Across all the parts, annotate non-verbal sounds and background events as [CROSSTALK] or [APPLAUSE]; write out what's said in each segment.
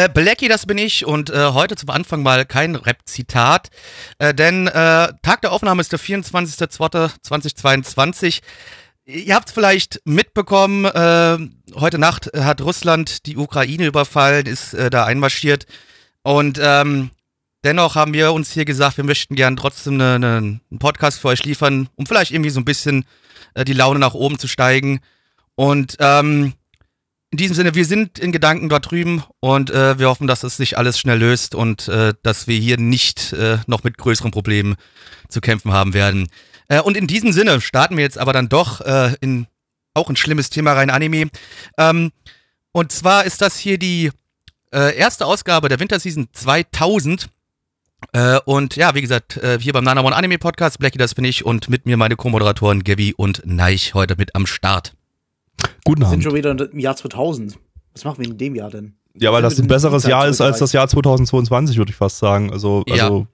Äh, Blackie, das bin ich und äh, heute zum Anfang mal kein Rap-Zitat, äh, denn äh, Tag der Aufnahme ist der 24.02.2022. Ihr habt es vielleicht mitbekommen, äh, heute Nacht hat Russland die Ukraine überfallen, ist äh, da einmarschiert und ähm, dennoch haben wir uns hier gesagt, wir möchten gern trotzdem ne, ne, einen Podcast für euch liefern, um vielleicht irgendwie so ein bisschen die Laune nach oben zu steigen und ähm, in diesem Sinne, wir sind in Gedanken dort drüben und äh, wir hoffen, dass es sich alles schnell löst und äh, dass wir hier nicht äh, noch mit größeren Problemen zu kämpfen haben werden. Äh, und in diesem Sinne starten wir jetzt aber dann doch äh, in auch ein schlimmes Thema rein Anime. Ähm, und zwar ist das hier die äh, erste Ausgabe der Winterseason 2000. Äh, und ja, wie gesagt, äh, hier beim Nana One Anime Podcast, Blackie, das bin ich und mit mir meine Co-Moderatoren Gabi und Neich heute mit am Start. Guten Wir sind Abend. schon wieder im Jahr 2000. Was machen wir in dem Jahr denn? Ja, weil das ein besseres Jahr ist als das Jahr 2022, würde ich fast sagen. Also, Ja. also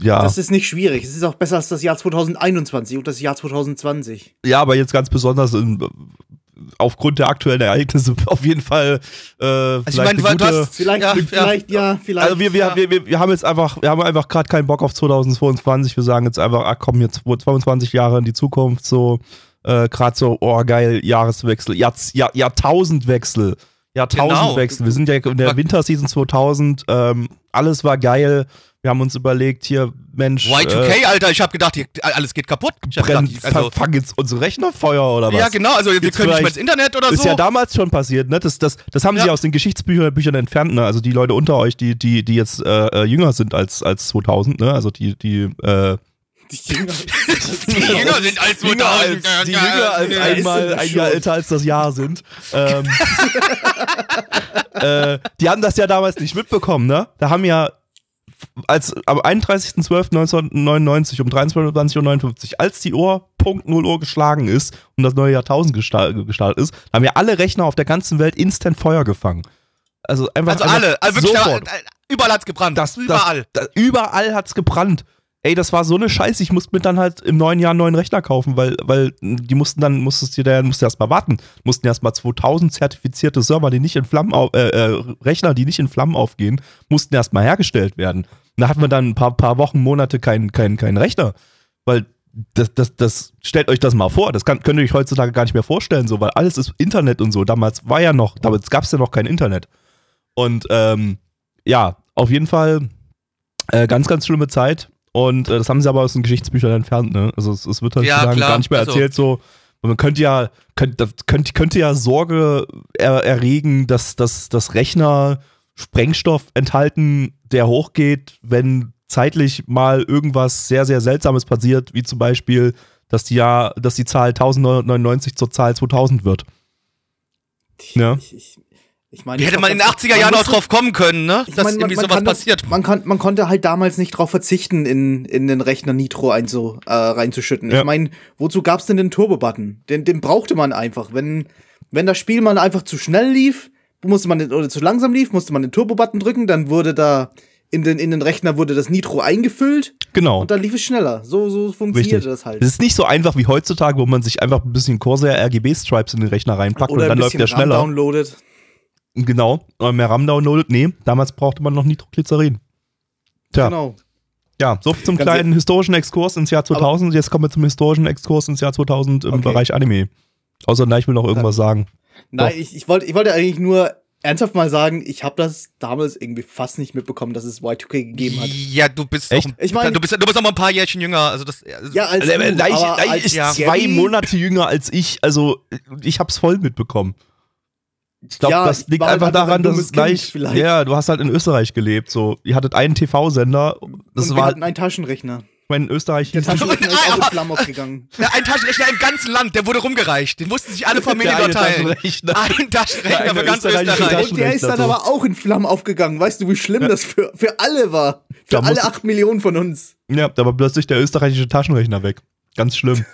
ja. Das ist nicht schwierig. Es ist auch besser als das Jahr 2021 und das Jahr 2020. ja, aber jetzt ganz besonders in, aufgrund der aktuellen Ereignisse [LAUGHS] auf jeden Fall. Äh, Also ich vielleicht meine, gute, hast Vielleicht, ja, vielleicht, ja, vielleicht. also wir, wir, ja. wir, wir, wir haben jetzt einfach, wir haben einfach gerade keinen Bock auf 2022. Wir sagen jetzt einfach, ach komm, jetzt 22 Jahre in die Zukunft, so äh, gerade so, oh geil, Jahreswechsel, Jahr, Jahr, Jahrtausendwechsel. Jahrtausendwechsel. Wir sind ja in der Winterseason 2000. Ähm, alles war geil. Wir haben uns überlegt, hier, Mensch. Y2K, äh, Alter, ich hab gedacht, hier, alles geht kaputt. Ich hab brennen, gedacht, also, fangen jetzt unsere Rechner Feuer oder was? ja, genau, also wir Jetzt können nicht mehr ins Internet oder Ist so. ja damals schon passiert, ne? Das, das, das haben sie Ja. aus den Geschichtsbüchern Büchern entfernt, ne? Also die Leute unter euch, die, die, die jetzt äh, äh, jünger sind als, als 2000, ne? Also die, die, äh, Die Jünger- [LAUGHS] die Jünger sind als jünger als, die jünger als ja, einmal ein Jahr älter als das Jahr sind. Ähm, [LAUGHS] äh, die haben das ja damals nicht mitbekommen, ne? Da haben ja als am 31.12.1999 um 23.59 Uhr, als die Uhr Punkt 0 Uhr geschlagen ist und das neue Jahrtausend gesta- gestartet ist, haben ja alle Rechner auf der ganzen Welt instant Feuer gefangen. Also einfach Also einfach alle, also wirklich, sofort. da, überall hat's gebrannt. Das, überall. Das, das, überall hat's gebrannt. Ey, das war so eine Scheiße. Ich musste mir dann halt im neuen Jahr einen neuen Rechner kaufen, weil, weil die mussten dann, musstest du dir, musst erst mal warten, mussten erst mal 2000 zertifizierte Server, die nicht in Flammen, auf, äh, äh, Rechner, die nicht in Flammen aufgehen, mussten erst mal hergestellt werden. Da hatten wir dann ein paar, paar Wochen, Monate keinen kein, kein Rechner, weil das, das, das, stellt euch das mal vor, das kann, könnt ihr euch heutzutage gar nicht mehr vorstellen, so, weil alles ist Internet und so. Damals war ja noch, damals gab es ja noch kein Internet. Und ähm, ja, auf jeden Fall äh, ganz, ganz schlimme Zeit. Und äh, das haben sie aber aus den Geschichtsbüchern entfernt, ne? Also es, es wird halt Ja, sozusagen klar. gar nicht mehr Also- erzählt, so. Und man könnte ja, könnte, könnte, könnte ja Sorge er, erregen, dass, dass, dass Rechner Sprengstoff enthalten, der hochgeht, wenn zeitlich mal irgendwas sehr, sehr Seltsames passiert, wie zum Beispiel, dass die, ja, dass die Zahl 1999 zur Zahl 2000 wird. Ja. Ich, ich, ich meine, Die hätte ich man in den glaub, 80er Jahren auch drauf kommen können, ne? Ich Dass mein, irgendwie sowas kann das- passiert. Man, kann, man konnte halt damals nicht drauf verzichten, in, in den Rechner Nitro einzu, äh, reinzuschütten. Ja. Ich meine, wozu gab's denn den Turbo-Button? Den, den brauchte man einfach. Wenn, wenn das Spiel mal einfach zu schnell lief, musste man den, oder zu langsam lief, musste man den Turbo-Button drücken, dann wurde da in den, in den Rechner wurde das Nitro eingefüllt Genau. und dann lief es schneller. So, so funktionierte Richtig. das halt. Es ist nicht so einfach wie heutzutage, wo man sich einfach ein bisschen Corsair RGB-Stripes in den Rechner reinpackt und Oder dann ein läuft der schneller. downloadet. Genau. Oder mehr RAM downloadet. Nee, damals brauchte man noch Nitroglycerin. Tja, Genau. ja, so zum Ganz kleinen historischen Exkurs ins Jahr 2000. Jetzt kommen wir zum historischen Exkurs ins Jahr 2000 im Okay. Bereich Anime. Außer, nein, ich will noch irgendwas sagen. Nein, Doch. ich, ich, wollte, ich wollte eigentlich nur ernsthaft mal sagen, ich habe das damals irgendwie fast nicht mitbekommen, dass es Y2K gegeben hat. Ja, du bist Echt? auch, Ich mein- du bist, du bist noch mal ein paar Jährchen jünger. Also das, also Ja, als Also, äh, du, ist ja. zwei Monate jünger als ich. Also, ich hab's voll mitbekommen. Ich glaube, Ja, das ich liegt halt einfach ein daran, dass es gleich. Vielleicht. Ja, du hast halt in Österreich gelebt. So, ihr hattet einen TV-Sender. Das und wir war hatten einen Taschenrechner. mein Österreich Der hieß Taschenrechner ist auch in Flammen aufgegangen. [LAUGHS] Ja, ein Taschenrechner im ganzen Land, der wurde rumgereicht. Den mussten sich alle Familien dort teilen. Taschenrechner. Ein Taschenrechner Der für ganz Österreich. Und der ist dann so. aber auch in Flammen aufgegangen. Weißt du, wie schlimm das für, für alle war? Für Da alle acht Millionen von uns. Ja, da war plötzlich der österreichische Taschenrechner weg. Ganz schlimm.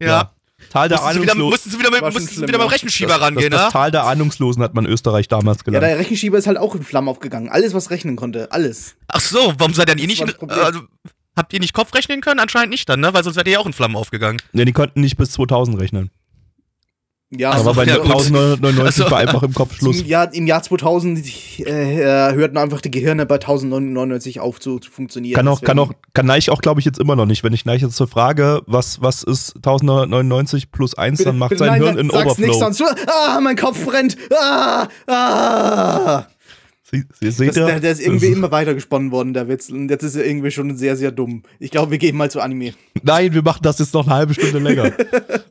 Ja. Tal der Mussten Ahnungslosen. mussten sie wieder, mit, mussten sie wieder beim ja. Rechenschieber Das, rangehen, das ne? Tal der Ahnungslosen hat man in Österreich damals Ja, gelernt. der Rechenschieber ist halt auch in Flammen aufgegangen. Alles, was rechnen konnte. Alles. Ach so, warum seid ihr denn ihr nicht in, das also, Habt ihr nicht Kopf rechnen können? Anscheinend nicht dann, ne? Weil sonst wärt ihr ja auch in Flammen aufgegangen. ja, die konnten nicht bis 2000 rechnen. Ja, Ach so, Aber bei ja, gut. 1999 Ach so. war einfach im Kopf Schluss. Im Jahr, Im Jahr 2000 äh, hörten einfach die Gehirne bei 1099 auf zu, zu funktionieren. Kann auch, kann auch, kann Neich auch, glaube ich, jetzt immer noch nicht. Wenn ich Neich jetzt so frage, was, was ist 1999 plus 1, dann macht Bitte, sein nein, Hirn in sag's nicht, Overflow. sonst. Ah, mein Kopf brennt. Ah, ah. Sie, Sie, seht Das, der, der ist irgendwie Das- [LAUGHS] immer weiter gesponnen worden, der Witz. Und jetzt ist er irgendwie schon sehr, sehr dumm. Ich glaube, wir gehen mal zu Anime. Nein, wir machen das jetzt noch eine halbe Stunde länger. [LAUGHS]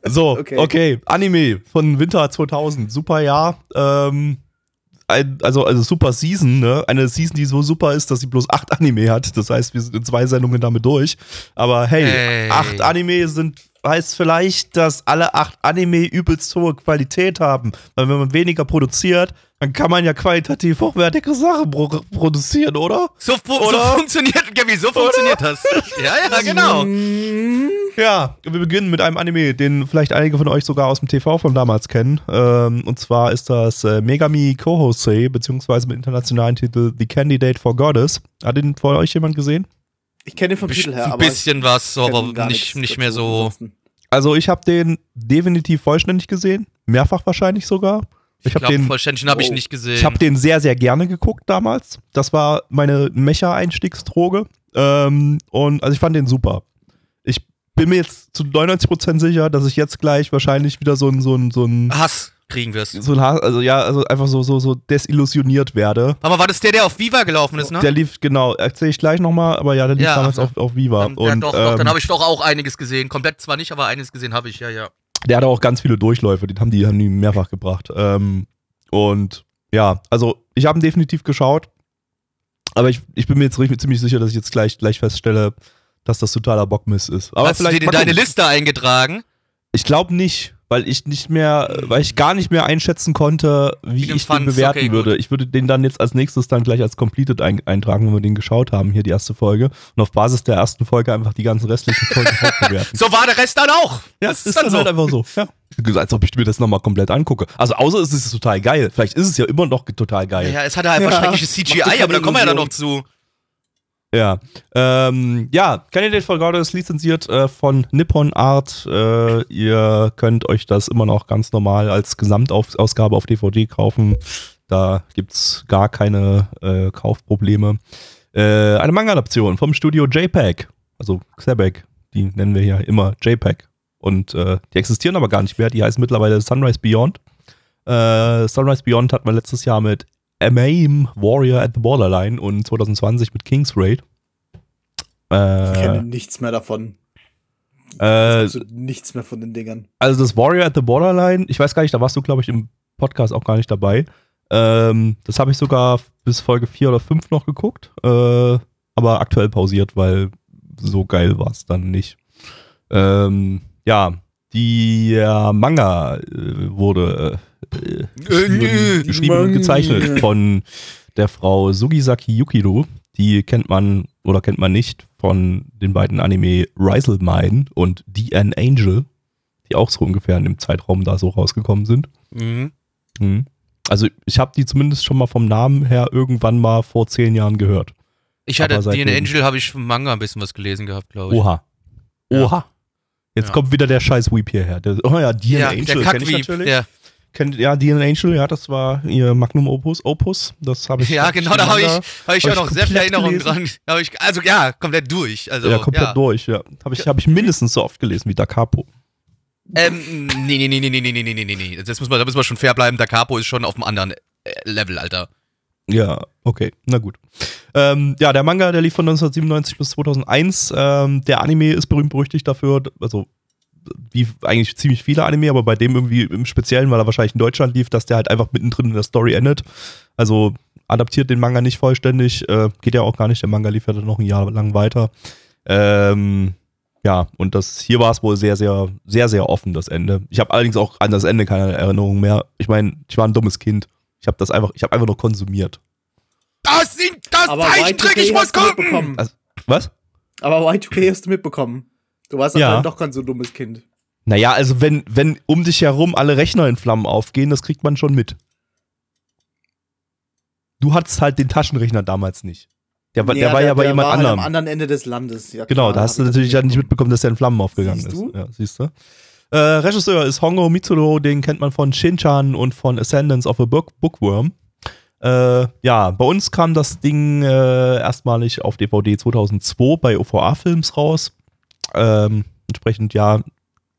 So, okay. Okay. Anime von Winter 2000. Super Jahr. Ähm, ein, also, also super Season, ne? Eine Season, die so super ist, dass sie bloß acht Anime hat. Das heißt, wir sind in zwei Sendungen damit durch. Aber hey, Hey. acht Anime sind, heißt vielleicht, dass alle acht Anime übelst hohe Qualität haben. Weil wenn man weniger produziert, dann kann man ja qualitativ hochwertige Sachen pro produzieren, oder? So, fu Oder? so funktioniert, Gabi, so funktioniert das. Ja, ja, [LAUGHS] genau. Ja, wir beginnen mit einem Anime, den vielleicht einige von euch sogar aus dem TV von damals kennen. Ähm, und zwar ist das äh, Megami Kohosei, beziehungsweise mit internationalen Titel The Candidate for Goddess. Hat den von euch jemand gesehen? Ich kenne den vom Titel her, Ein aber. bisschen was, so, aber nicht, nicht mehr so. Also ich habe den definitiv vollständig gesehen, mehrfach wahrscheinlich sogar. Ich Ich habe glaube, den, vollständig habe ich Oh. nicht gesehen. ich hab den sehr, sehr gerne geguckt damals. Das war meine Mecha-Einstiegsdroge. Ähm, und also ich fand den super. Ich bin mir jetzt zu 99% sicher, dass ich jetzt gleich wahrscheinlich wieder so ein, so ein, so ein Hass kriegen wirst. so ein Haar, also ja, also einfach so, so, so desillusioniert werde. Aber war das der, der auf Viva gelaufen ist, ne? Der lief, genau, erzähle ich gleich nochmal, aber ja, der lief Ja, damals ja. auf, auf Viva. Ja, und doch, doch, ähm, dann habe ich doch auch einiges gesehen. Komplett zwar nicht, aber einiges gesehen habe ich, ja, ja. Der hatte auch ganz viele Durchläufe, den haben die, haben die mehrfach gebracht. Ähm, und ja, also ich habe ihn definitiv geschaut, aber ich, ich bin mir jetzt ziemlich sicher, dass ich jetzt gleich, gleich feststelle, dass das totaler Bockmiss ist. Aber Hast du den in deine. Liste eingetragen? Ich glaube nicht, weil ich nicht mehr, weil ich gar nicht mehr einschätzen konnte, wie, Wie ich den bewerten okay, würde. gut. Ich würde den dann jetzt als nächstes dann gleich als Completed ein, eintragen, wenn wir den geschaut haben, hier die erste Folge. Und auf Basis der ersten Folge einfach die ganzen restlichen Folgen [LAUGHS] bewerten. So war der Rest dann auch. Ja, das ist dann halt einfach so. Ja. Als ob ich mir das nochmal komplett angucke. Also außer es ist total geil. Vielleicht ist es ja immer noch total geil. Ja, es hatte einfach Ja, schreckliches CGI, aber da kommen wir ja dann noch zu. Ja, ähm, ja, Candidate for Goddess lizenziert äh, von Nippon Art. Äh, ihr könnt euch das immer noch ganz normal als Gesamtausgabe auf DVD kaufen. Da gibt's gar keine äh, Kaufprobleme. Äh, eine Manga-Adaption vom Studio JPEG, also Xebec, die nennen wir hier immer JPEG. Und äh, die existieren aber gar nicht mehr. Die heißen mittlerweile Sunrise Beyond. Äh, Sunrise Beyond hat man letztes Jahr mit MAME Warrior at the Borderline und 2020 mit King's Raid. Ich kenne Äh, nichts mehr davon. äh, nichts mehr von den Dingern. also das Warrior at the Borderline, ich weiß gar nicht, da warst du, glaube ich, im Podcast auch gar nicht dabei. Ähm, das habe ich sogar bis Folge 4 oder 5 noch geguckt, äh, aber aktuell pausiert, weil so geil war es dann nicht. Ähm, ja, der Manga äh, wurde äh, geschrieben, und gezeichnet von der Frau Sugisaki Yukiro. Die kennt man oder kennt man nicht von den beiden Anime Risal Mine und An Angel, die auch so ungefähr in dem Zeitraum da so rausgekommen sind. Mhm. Mhm. Also ich habe die zumindest schon mal vom Namen her irgendwann mal vor zehn Jahren gehört. Ich hatte seitdem- Angel, habe ich vom Manga ein bisschen was gelesen gehabt, glaube ich. Oha. Ja. Oha. Jetzt Ja. kommt wieder der scheiß Weep hierher. Der, oh ja, The Ja, Angel kenn ich natürlich. Der, Kennt, ja, The An Angel, ja, das war ihr Magnum Opus. Opus. Das habe ich. ja, genau, da habe ich, hab ich hab ja ich noch sehr viele komplett Erinnerungen dran. Ich, also ja, komplett durch. Also, ja, komplett ja. durch, ja. Habe ich, hab ich mindestens so oft gelesen wie Da Capo. Ähm, nee, nee, nee, nee, nee, nee, nee, nee, nee, nee. Das muss man, da müssen wir schon fair bleiben. Der Capo ist schon auf einem anderen äh, Level, Alter. Ja, okay, na gut. Ähm, ja, der Manga, der lief von 1997 bis 2001. Ähm, der Anime ist berühmt berüchtigt dafür, also wie eigentlich ziemlich viele Anime, aber bei dem irgendwie im Speziellen, weil er wahrscheinlich in Deutschland lief, dass der halt einfach mittendrin in der Story endet. Also adaptiert den Manga nicht vollständig, äh, geht ja auch gar nicht. Der Manga lief ja dann noch ein Jahr lang weiter. Ähm, ja, und das hier war es wohl sehr, sehr, sehr, sehr offen, das Ende. Ich habe allerdings auch an das Ende keine Erinnerung mehr. Ich meine, ich war ein dummes Kind. Ich habe das einfach, ich habe einfach nur konsumiert. Das sind das Zeichentrick, Y2K ich muss gucken! Also, was? Aber Y2K hast du mitbekommen. Du warst Ja. aber doch kein so dummes Kind. Naja, also wenn, wenn um dich herum alle Rechner in Flammen aufgehen, das kriegt man schon mit. Du hattest halt den Taschenrechner damals nicht. Der, war- der war ja bei jemand war halt anderem. am anderen Ende des Landes. Ja, Genau, klar, da hast du natürlich dann nicht mitbekommen, dass er in Flammen aufgegangen Siehst ist. du? Ja, siehst du? Äh, Regisseur ist Hongo Mitsuro, den kennt man von Shin-Chan und von Ascendance of a Book Bookworm. Äh, ja, bei uns kam das Ding äh, erstmalig auf DVD 2002 bei OVA Films raus. Ähm, entsprechend, ja,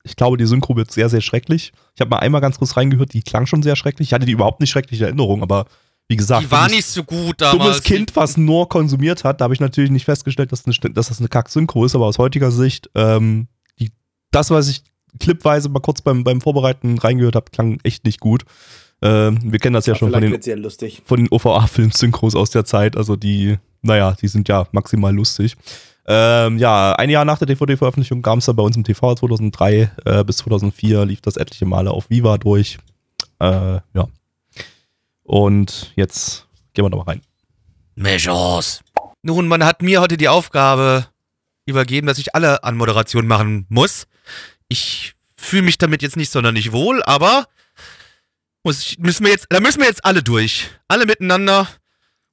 ich glaube, die Synchro wird sehr, sehr schrecklich. Ich habe mal einmal ganz kurz reingehört, die klang schon sehr schrecklich. Ich hatte die überhaupt nicht schreckliche Erinnerung, aber wie gesagt, Die war dummes- nicht so gut dummes damals. Kind, was nur konsumiert hat, da habe ich natürlich nicht festgestellt, dass, eine, dass das eine Kack-Synchro ist, aber aus heutiger Sicht, ähm, die, das, was ich clipweise mal kurz beim, beim Vorbereiten reingehört habe, klang echt nicht gut. Ähm, wir kennen das ja Aber schon von den, von den OVA-Film-Synchros aus der Zeit, also die, naja, die sind ja maximal lustig. Ähm, ja, ein Jahr nach der DVD-Veröffentlichung kam es dann bei uns im TV 2003 äh, bis 2004 lief das etliche Male auf Viva durch. Äh, ja. Und jetzt gehen wir da mal rein. Measures. Nun, man hat mir heute die Aufgabe übergeben, dass ich alle Anmoderationen machen muss. Ich fühle mich damit jetzt nicht sonderlich wohl, aber muss ich, müssen wir jetzt, da müssen wir jetzt alle durch. Alle miteinander.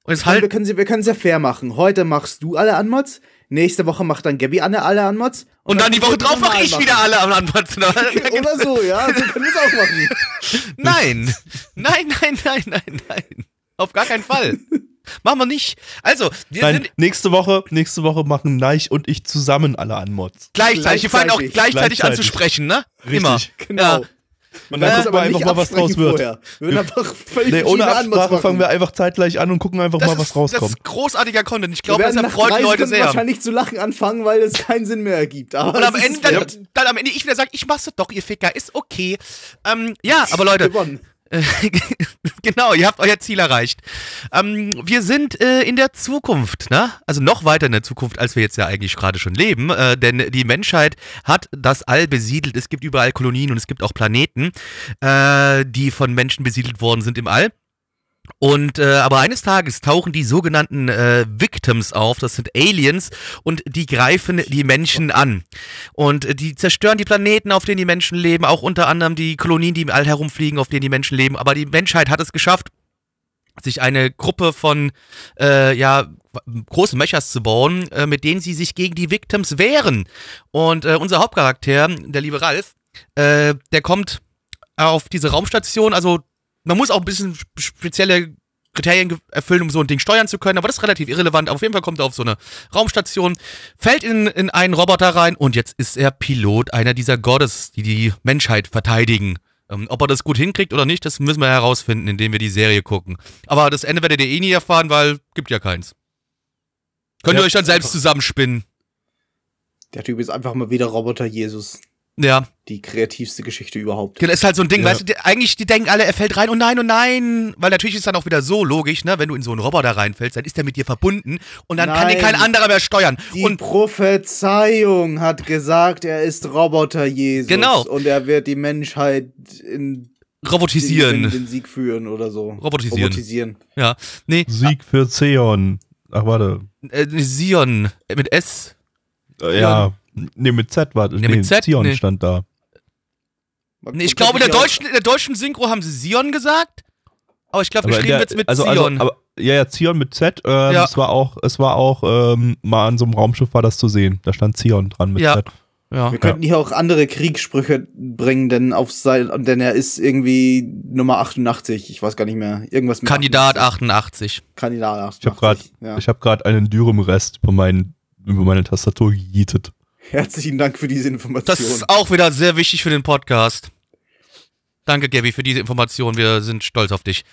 Und jetzt wir halt. können sie, wir können es ja fair machen. Heute machst du alle Anmods, nächste Woche macht dann Gabby alle, alle Anmods. Und dann die Woche drauf mache ich machen. wieder alle am Antworten. [LAUGHS] Oder so, ja, so können wir es auch machen. [LAUGHS] Nein. Nein, nein, nein, nein, nein. Auf gar keinen Fall. Machen wir nicht. Also, wir Nein, sind nächste Woche, nächste Woche machen Neich und ich zusammen alle an Mods. gleichzeitig. Wir fallen auch Gleichzeitig. gleichzeitig, Gleichzeitig. anzusprechen, ne? Richtig. Immer. Genau. Ja. Und dann gucken wir einfach mal, was draus wird. vorher. Wir würden einfach [LAUGHS] völlig Nee, ohne Absprache fangen wir einfach zeitgleich an und gucken einfach mal, Das, was ist, das rauskommt. ist großartiger Content. Ich glaube, das werden nach erfreut Leute sehr. wahrscheinlich zu lachen anfangen, weil es keinen Sinn mehr ergibt. Aber Und am Ende, dann, dann am Ende ich wieder sage, ich mach's doch, ihr Ficker, ist okay. Ähm, ja, aber Leute, Gewonnen. [LAUGHS] genau, ihr habt euer Ziel erreicht. Ähm, wir sind äh, in der Zukunft, ne? Also noch weiter in der Zukunft, als wir jetzt ja eigentlich gerade schon leben. Äh, denn die Menschheit hat das All besiedelt. Es gibt überall Kolonien und es gibt auch Planeten, äh, die von Menschen besiedelt worden sind im All. Und äh, aber eines Tages tauchen die sogenannten äh, Victims auf, das sind Aliens, und die greifen die Menschen an. Und äh, die zerstören die Planeten, auf denen die Menschen leben, auch unter anderem die Kolonien, die im All herumfliegen, auf denen die Menschen leben. Aber die Menschheit hat es geschafft, sich eine Gruppe von äh, ja großen Mechas zu bauen, äh, mit denen sie sich gegen die Victims wehren. Und äh, unser Hauptcharakter, der liebe Ralf, äh, der kommt auf diese Raumstation, also man muss auch ein bisschen sp- spezielle Kriterien erfüllen, um so ein Ding steuern zu können, aber das ist relativ irrelevant. Auf jeden Fall kommt er auf so eine Raumstation, fällt in, in einen Roboter rein und jetzt ist er Pilot einer dieser Gottes, die die Menschheit verteidigen. Ähm, ob er das gut hinkriegt oder nicht, das müssen wir herausfinden, indem wir die Serie gucken. Aber das Ende werdet ihr eh nie erfahren, weil gibt ja keins. Könnt ihr Ja, euch dann selbst zusammenspinnen. Der Typ ist einfach mal wieder Roboter Jesus. Ja, Die kreativste Geschichte überhaupt. das ist halt so ein Ding, Ja. weißt du, die, eigentlich, die denken alle, er fällt rein, oh nein, oh nein, weil natürlich ist dann auch wieder so logisch, ne, wenn du in so einen Roboter reinfällst, dann ist der mit dir verbunden und dann kann den Nein. kein anderer mehr steuern. Die und Prophezeiung hat gesagt, er ist Roboter Jesus. Genau. Und er wird die Menschheit in robotisieren. Den, den Sieg führen oder so. Robotisieren. Robotisieren. Ja, nee, Sieg für Zeon. Ach, warte. äh, Sion äh, mit S. Äh, ja. Nee, mit Z war das. Nee, mit Z? Zion Nee. stand da. Nee, ich glaube, in der deutschen, in der deutschen Synchro haben sie Sion gesagt, aber ich glaube, geschrieben der- wird's mit also, Sion. Also, aber, ja, ja, Zion mit Z. Ähm, Ja. Es war auch, es war auch ähm, mal an so einem Raumschiff war das zu sehen. Da stand Zion dran mit Ja. Z. ja. Wir könnten hier auch andere Kriegssprüche bringen, denn auf sein, denn er ist irgendwie Nummer 88. Ich weiß gar nicht mehr. Irgendwas mit Kandidat 88. 88. Kandidat 88. Ich habe gerade ja. ich hab grad einen Dürüm-Rest über, meinen, über meine Tastatur gejietet. Herzlichen Dank für diese Information. Das ist auch wieder sehr wichtig für den Podcast. Danke, Gabby, für diese Information. Wir sind stolz auf dich.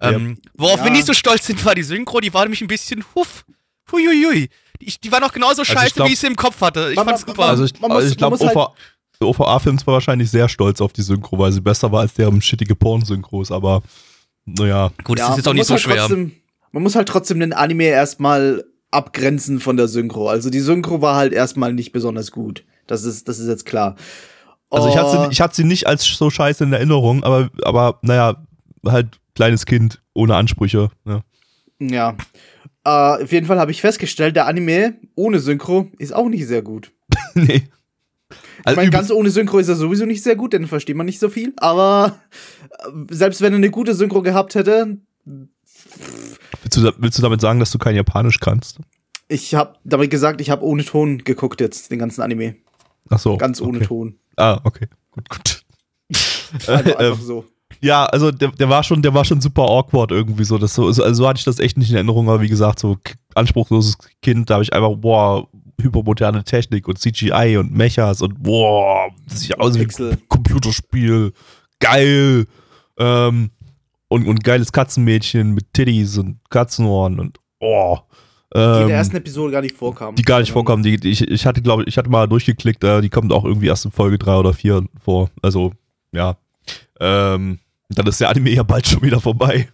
Ähm, worauf Ja. wir nicht so stolz sind, war die Synchro. Die war nämlich ein bisschen huff. Huiuiui. Die, die war noch genauso ich scheiße, glaub- wie ich sie im Kopf hatte. Ich Man- fand's man- super. Also ich, also ich glaube, halt- OVA, OVA-Films war wahrscheinlich sehr stolz auf die Synchro, weil sie besser war als deren shittige Porn-Synchros, aber naja. Gut, das Ja, ist jetzt auch nicht so halt schwer. Trotzdem, man muss halt trotzdem den Anime erstmal abgrenzen von der Synchro. Also die Synchro war halt erstmal nicht besonders gut. Das ist, das ist jetzt klar. Also ich hatte, Oh, sie, ich hatte sie nicht als so scheiße in Erinnerung, aber, aber naja, halt kleines Kind ohne Ansprüche. Ja. Ja. Äh, auf jeden Fall habe ich festgestellt, der Anime ohne Synchro ist auch nicht sehr gut. [LAUGHS] nee. Ich Also meine, übelst- ganz ohne Synchro ist er sowieso nicht sehr gut, denn versteht man nicht so viel. Aber äh, selbst wenn er eine gute Synchro gehabt hätte, willst, du, willst du damit sagen, dass du kein Japanisch kannst? ich habe damit gesagt, ich habe ohne Ton geguckt jetzt, den ganzen Anime. Ach so. Ganz ohne okay. Ton. Ah, okay. Gut, gut. [LAUGHS] Einfach, Ähm, einfach so. Ja, also der, der war schon, der war schon super awkward irgendwie so. Das so, also, also so hatte ich das echt nicht in Erinnerung, aber wie gesagt, so anspruchsloses Kind, da habe ich einfach, boah, hypermoderne Technik und CGI und Mechas und boah, das sieht aus wie ein Computerspiel. Geil. Ähm, und, und geiles Katzenmädchen mit Titties und Katzenohren und oh. Die in Ähm, der ersten Episode gar nicht vorkam. die gar nicht vorkommen. Die, die, ich, ich hatte, glaube ich, hatte mal durchgeklickt, äh, die kommt auch irgendwie erst in Folge 3 oder 4 vor. Also, ja. Ähm, dann ist der Anime ja bald schon wieder vorbei.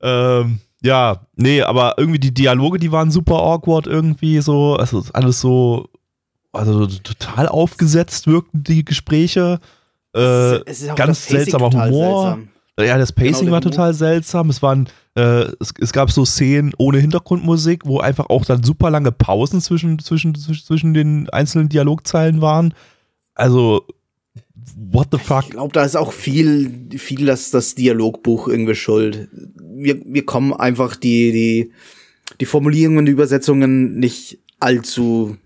Ähm, ja, nee, aber irgendwie die Dialoge, die waren super awkward irgendwie so. Also alles so, also total aufgesetzt wirkten die Gespräche. Äh, Es ist auch ganz seltsamer Humor. seltsam. Ja, das Pacing Genau, war Humor. total seltsam. Es waren, äh, es, es gab so Szenen ohne Hintergrundmusik, wo einfach auch dann super lange Pausen zwischen, zwischen, zwischen, den einzelnen Dialogzeilen waren. Also, what the fuck? Ich glaube, da ist auch viel, viel das, das Dialogbuch irgendwie schuld. Wir, wir kommen einfach die, die, die Formulierungen, die Übersetzungen nicht allzu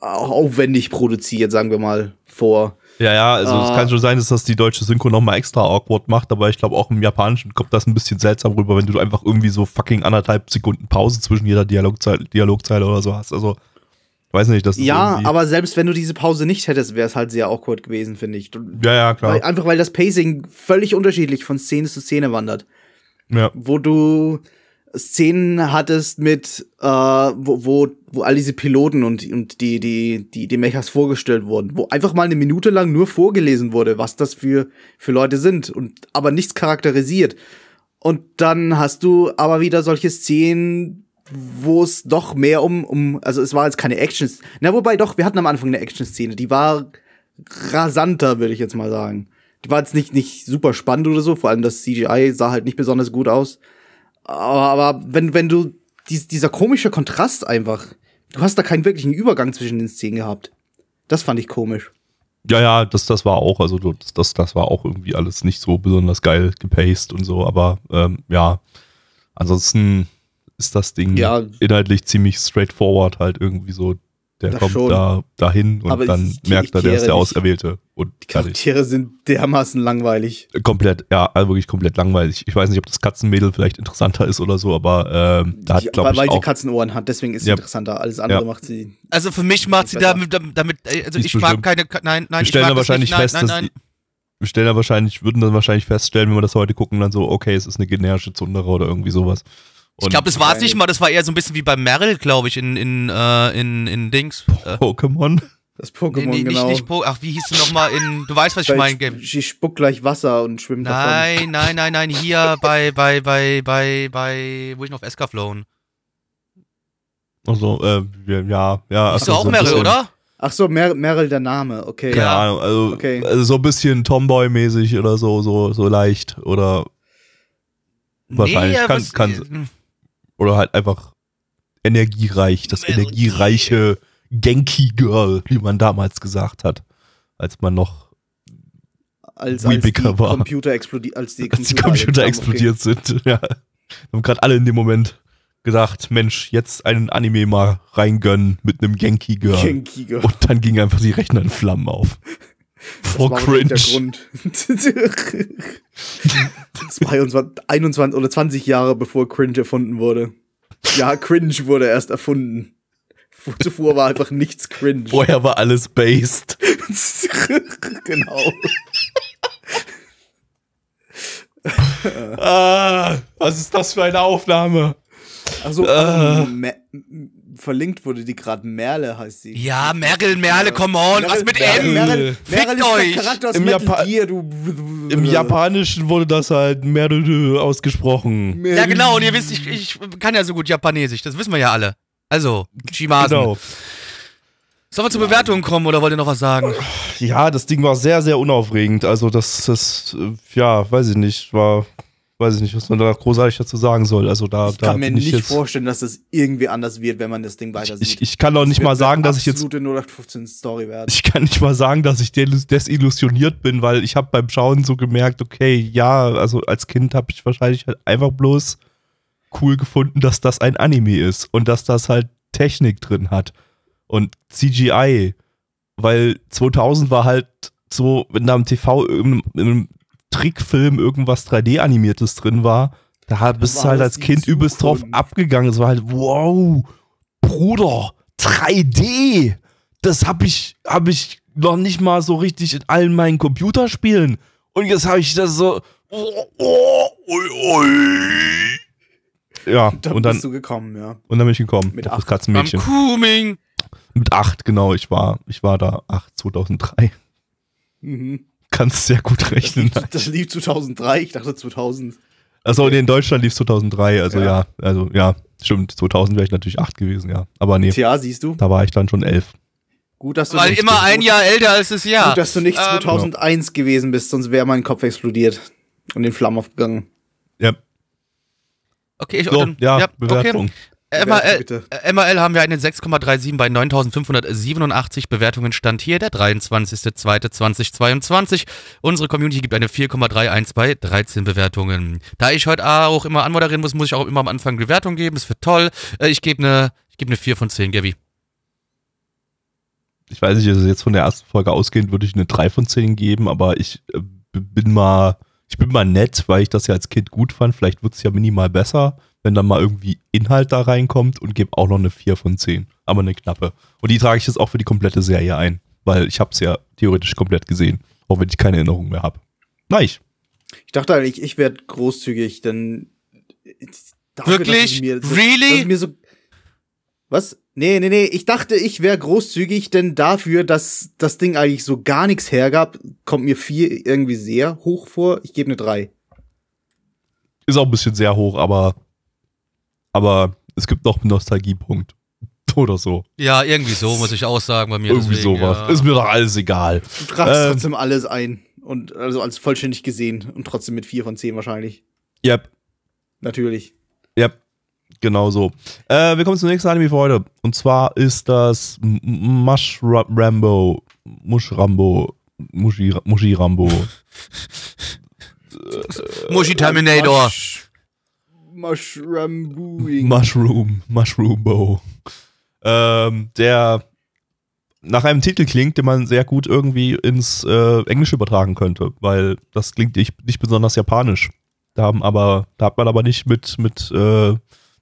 au- aufwendig produziert, sagen wir mal, vor. Ja, ja, also es Ah. kann schon sein, dass das die deutsche Synchro nochmal extra awkward macht, aber ich glaube auch im Japanischen kommt das ein bisschen seltsam rüber, wenn du einfach irgendwie so fucking anderthalb Sekunden Pause zwischen jeder Dialogzeile, Dialogzeile oder so hast. Also, weiß nicht, das ist Ja, aber selbst wenn du diese Pause nicht hättest, wäre es halt sehr awkward gewesen, finde ich. Ja, ja, klar. Weil, einfach weil das Pacing völlig unterschiedlich von Szene zu Szene wandert. ja. wo du Szenen hattest mit, äh, wo, wo, wo all diese Piloten und, und die, die, die, die Mechas vorgestellt wurden, wo einfach mal eine Minute lang nur vorgelesen wurde, was das für, für Leute sind und aber nichts charakterisiert. Und dann hast du aber wieder solche Szenen, wo es doch mehr um, um, also es war jetzt keine Action, na wobei doch, wir hatten am Anfang eine Action-Szene, die war rasanter, würde ich jetzt mal sagen. Die war jetzt nicht, nicht super spannend oder so, vor allem das CGI sah halt nicht besonders gut aus. Aber, aber wenn, wenn du dies, dieser komische Kontrast einfach, du hast da keinen wirklichen Übergang zwischen den Szenen gehabt. Das fand ich komisch. Ja, ja, das, das war auch, also das, das, das war auch irgendwie alles nicht so besonders geil gepaced und so, aber ähm, ja, ansonsten ist das Ding Ja. inhaltlich ziemlich straightforward halt irgendwie so. Der Das kommt schon. da dahin und Aber dann ich- ich merkt er, der ist der nicht. Auserwählte und Die fertig. Charaktere sind dermaßen langweilig. Komplett, ja, also wirklich komplett langweilig. Ich weiß nicht, ob das Katzenmädel vielleicht interessanter ist oder so, aber ähm, da Die- hat, glaube weil ich, weil sie auch Katzenohren hat, deswegen ist sie Ja. interessanter. Alles andere Ja. macht sie. Also für mich macht sie damit, damit äh, also ich mag keine, nein, nein, wir ich stellen mag da wahrscheinlich nicht, nein, fest, nein, dass nein. wir stellen da wahrscheinlich, würden dann wahrscheinlich feststellen, wenn wir das heute gucken, dann so, okay, es ist eine generische Zundere oder irgendwie sowas. Ich glaube, das war es nicht mal, das war eher so ein bisschen wie bei Meryl, glaube ich, in, in, äh, in, in Dings. Äh, Pokémon. Das nee, Pokémon, nee, genau. nicht, nicht Po, ach, wie hieß sie nochmal in, du weißt, was ich meine, Game. Sie spuckt gleich Wasser und schwimmt davon. Nein, nein, nein, nein, hier bei, bei, bei, bei, bei, wo ich noch auf Eska flown. Also, äh, ja, ja. ja Ist also auch so Meryl, oder? Ach so, Mer Meryl der Name, okay. Keine Ja. Ahnung, also, Okay. also so ein bisschen Tomboy-mäßig oder so, so, so leicht oder, Wahrscheinlich. Nee, Kann- was, kann- oder halt einfach energiereich, das energiereiche Genki Girl, wie man damals gesagt hat, als man noch, Als, als die war. Computer explodiert, als die [LAUGHS] als die Computer, explodiert sind. [LAUGHS] Ja. Haben gerade alle in dem Moment gedacht, Mensch, jetzt einen Anime mal reingönnen mit einem Genki Girl. Genki Girl. Und dann ging einfach die Rechner in Flammen auf. Vor Cringe. der Grund. [LAUGHS] 22, 21 oder 20 Jahre bevor Cringe erfunden wurde. Ja, Cringe wurde erst erfunden. Zuvor war einfach nichts cringe. Vorher war alles based. [LAUGHS] genau. Ah, was ist das für eine Aufnahme? Also Äh. Verlinkt wurde die gerade Merle heißt sie. Ja, Meryl, Merle, come on, was mit Merle, M? Merle, Fickt Merle ist der euch! Charakter aus Im Japa- Gear, du. Im Japanischen wurde das halt Merlü ausgesprochen. Ja, genau, und ihr wisst, ich, ich kann ja so gut Japanesisch, das wissen wir ja alle. Also, Shimasen. Genau. Sollen wir zur Bewertung kommen oder wollt ihr noch was sagen? Ja, das Ding war sehr, sehr unaufregend. Also das, das, äh, ja, weiß ich nicht, war, weiß ich nicht, was man da großartig dazu sagen soll. Also da, Ich da kann mir bin ich nicht vorstellen, dass das irgendwie anders wird, wenn man das Ding weiter sieht. ich, ich kann doch nicht mal sagen, dass ich jetzt Absolute 0815 Story werden. ich kann nicht mal sagen, dass ich des- desillusioniert bin, weil ich habe beim Schauen so gemerkt, okay, ja, also als Kind habe ich wahrscheinlich halt einfach bloß cool gefunden, dass das ein Anime ist und dass das halt Technik drin hat und CGI, weil 2000 war halt so, wenn da im TV in einem Trickfilm irgendwas 3D animiertes drin war, da bist du halt als Kind übelst drauf abgegangen. Es war halt wow, Bruder, 3D. Das habe ich habe ich noch nicht mal so richtig in allen meinen Computerspielen und jetzt habe ich das so oh, oh, ui, ui. Ja, Da und dann bist du gekommen, ja. und dann bin ich gekommen. Mit acht. Katzenmädchen. Kuming. Mit acht, genau. Ich war, ich war da acht, 2003. Mhm. Kannst sehr gut rechnen. [LAUGHS] Das lief 2003, ich dachte 2000. Also in Deutschland lief 2003. Also ja. Ja. also ja, stimmt. 2000 wäre ich natürlich acht gewesen, ja. Aber nee, Tja, siehst du. da war ich dann schon elf. Gut, dass du Weil nicht, immer ein gut, Jahr älter als das Jahr. Gut, dass du nicht Ähm, 2001 gewesen bist, sonst wäre mein Kopf explodiert und in Flammen aufgegangen. Ja, Okay, ich so, dann, ja, Bewertung. Okay. Bewertung MRL, äh, MRL haben wir eine 6,37 bei 9587 Bewertungen. Stand hier der 23.02.2022. Unsere Community gibt eine 4,31 bei 13 Bewertungen. Da ich heute auch immer anmoderieren muss, muss ich auch immer am Anfang Bewertung geben. Das wird toll. Äh, Ich gebe eine ich gebe eine 4 von 10, Gabi. Ich weiß nicht, also jetzt von der ersten Folge ausgehend würde ich eine 3 von 10 geben, aber ich äh, bin mal, ich bin mal nett, weil ich das ja als Kind gut fand. Vielleicht wird es ja minimal besser, wenn dann mal irgendwie Inhalt da reinkommt und gebe auch noch eine 4 von 10. Aber eine knappe. Und die trage ich jetzt auch für die komplette Serie ein, weil ich habe es ja theoretisch komplett gesehen, auch wenn ich keine Erinnerung mehr habe. Nein. Ich dachte eigentlich, ich werde großzügig, denn dafür, Wirklich? Mir, dass, Really? Mir so Was? Nee, nee, nee. Ich dachte, ich wäre großzügig, denn dafür, dass das Ding eigentlich so gar nichts hergab, kommt mir vier irgendwie sehr hoch vor. Ich gebe eine drei. Ist auch ein bisschen sehr hoch, aber, aber es gibt noch einen Nostalgiepunkt. [LAUGHS] Oder so. Ja, irgendwie so muss ich auch sagen bei mir. Irgendwie deswegen, sowas. Ja. Ist mir doch alles egal. Du tragst Ähm. trotzdem alles ein. Und also als vollständig gesehen. Und trotzdem mit vier von zehn wahrscheinlich. Yep. Natürlich. Yep. Genau so. Äh, wir kommen zum nächsten Anime für heute. Und zwar ist das M- M- Mush Ra- Rambo. Mush Rambo. Mushi, Mushi Rambo. [LAUGHS] Mushi Terminator. Mush, Mushroom Mushroom. Mushroombo. Ähm, der nach einem Titel klingt, den man sehr gut irgendwie ins äh, Englische übertragen könnte, weil das klingt nicht, nicht besonders japanisch. Da haben aber, da hat man aber nicht mit, mit äh,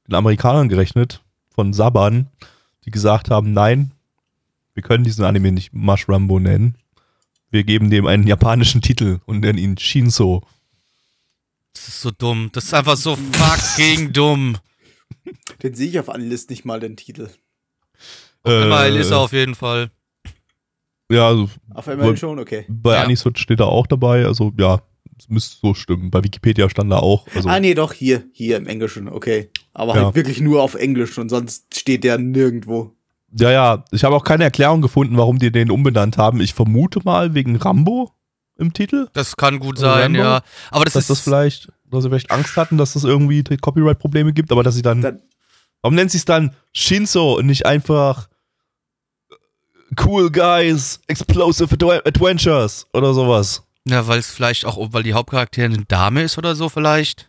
den Amerikanern gerechnet, von Saban, die gesagt haben, nein, wir können diesen Anime nicht Mushrambo nennen. Wir geben dem einen japanischen Titel und nennen ihn Shinso. Das ist so dumm. Das ist einfach so fucking dumm. Den sehe ich auf allen Listen nicht mal, den Titel. Immer Äh, Elisa auf jeden Fall. Ja, also Auf ML Wohl- schon, okay. bei Ja. Aniswitch steht er auch dabei, also ja, es müsste so stimmen. Bei Wikipedia stand da auch. Also, ah, nee, doch, hier, hier im Englischen, okay. Aber Ja. halt wirklich nur auf Englisch und sonst steht der nirgendwo. Ja, ja, ich habe auch keine Erklärung gefunden, warum die den umbenannt haben. Ich vermute mal wegen Rambo im Titel, Das kann gut Oder sein, Rambo? ja. Aber das dass ist das vielleicht, dass sie vielleicht Angst hatten, dass das irgendwie Copyright-Probleme gibt, aber dass sie dann, Dann, warum nennt sie es dann Shinso und nicht einfach Cool Guys, Explosive Adve- Adventures oder sowas? Ja, weil es vielleicht auch, weil die Hauptcharakterin eine Dame ist oder so vielleicht.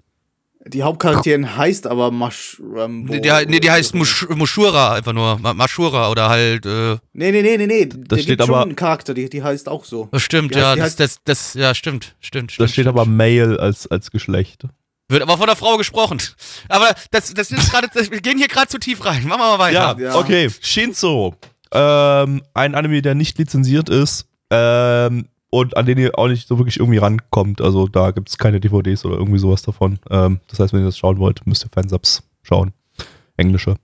Die Hauptcharakterin heißt aber Mushroom. Nee, die, nee, die heißt Mush, Mushura einfach nur. Ma- Mashura oder halt, äh, Nee, nee, nee, nee, nee. Da steht aber- einen Charakter, die, die heißt auch so. das stimmt, Die heißt- ja, das, das, das, ja, stimmt, stimmt, Da stimmt. steht stimmt. aber Male als, als Geschlecht. Wird aber von der Frau gesprochen. Aber das, das ist gerade, das- wir gehen hier gerade zu tief rein. Machen wir mal weiter. Ja, Ja. okay. Shinzo. Ähm, ein Anime, der nicht lizenziert ist ähm, und an den ihr auch nicht so wirklich irgendwie rankommt. Also da gibt es keine DVDs oder irgendwie sowas davon. Ähm, das heißt, wenn ihr das schauen wollt, müsst ihr Fansubs schauen. Englische.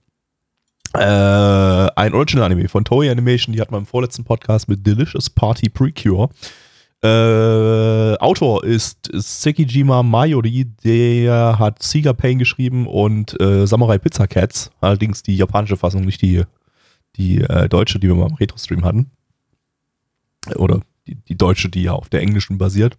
Äh, ein Original-Anime von Toei Animation, die hat man im vorletzten Podcast mit Delicious Party Precure. Äh, Autor ist Sekijima Mayori, der hat Seeger Pain geschrieben und äh, Samurai Pizza Cats. Allerdings die japanische Fassung, nicht die, die äh, deutsche, die wir mal im Retro-Stream hatten. Oder die, die deutsche, die ja auf der englischen basiert.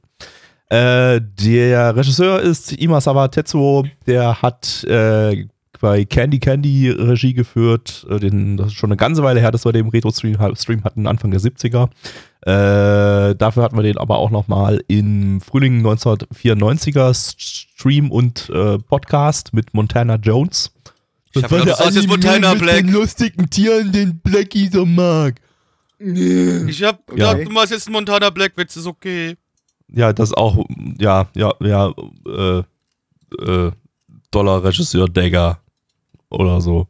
Äh, der Regisseur ist Imasawa Tetsuo, der hat äh, bei Candy Candy Regie geführt. Äh, den, das ist schon eine ganze Weile her, dass wir den Retro-Stream Stream hatten, Anfang der 70er. Äh, dafür hatten wir den aber auch nochmal im Frühling 1994er Stream und äh, Podcast mit Montana Jones. Das heißt jetzt Montana mit den lustigen Tieren, den Blackie so mag. Ich hab Ja. gedacht, du machst jetzt einen Montana Black Witz, ist okay. Ja, das auch, ja, ja, ja, äh, äh, Dollar Regisseur Dagger oder so.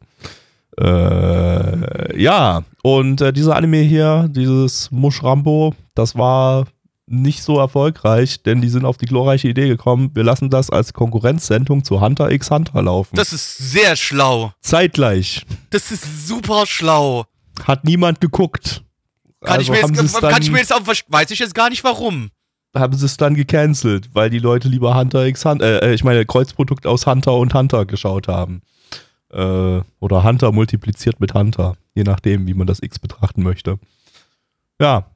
Äh, ja, und äh, dieser Anime hier, dieses Mushrambo, das war nicht so erfolgreich, denn die sind auf die glorreiche Idee gekommen, wir lassen das als Konkurrenzsendung zu Hunter x Hunter laufen. Das ist sehr schlau. Zeitgleich. Das ist super schlau. Hat niemand geguckt. Kann, ich, Also mir haben sie jetzt, kann dann- ich mir jetzt auch, weiß ich jetzt gar nicht warum. haben sie es dann gecancelt, weil die Leute lieber Hunter x Hunter, äh, ich meine Kreuzprodukt aus Hunter und Hunter geschaut haben. Äh, oder Hunter multipliziert mit Hunter, je nachdem, wie man das X betrachten möchte. Ja,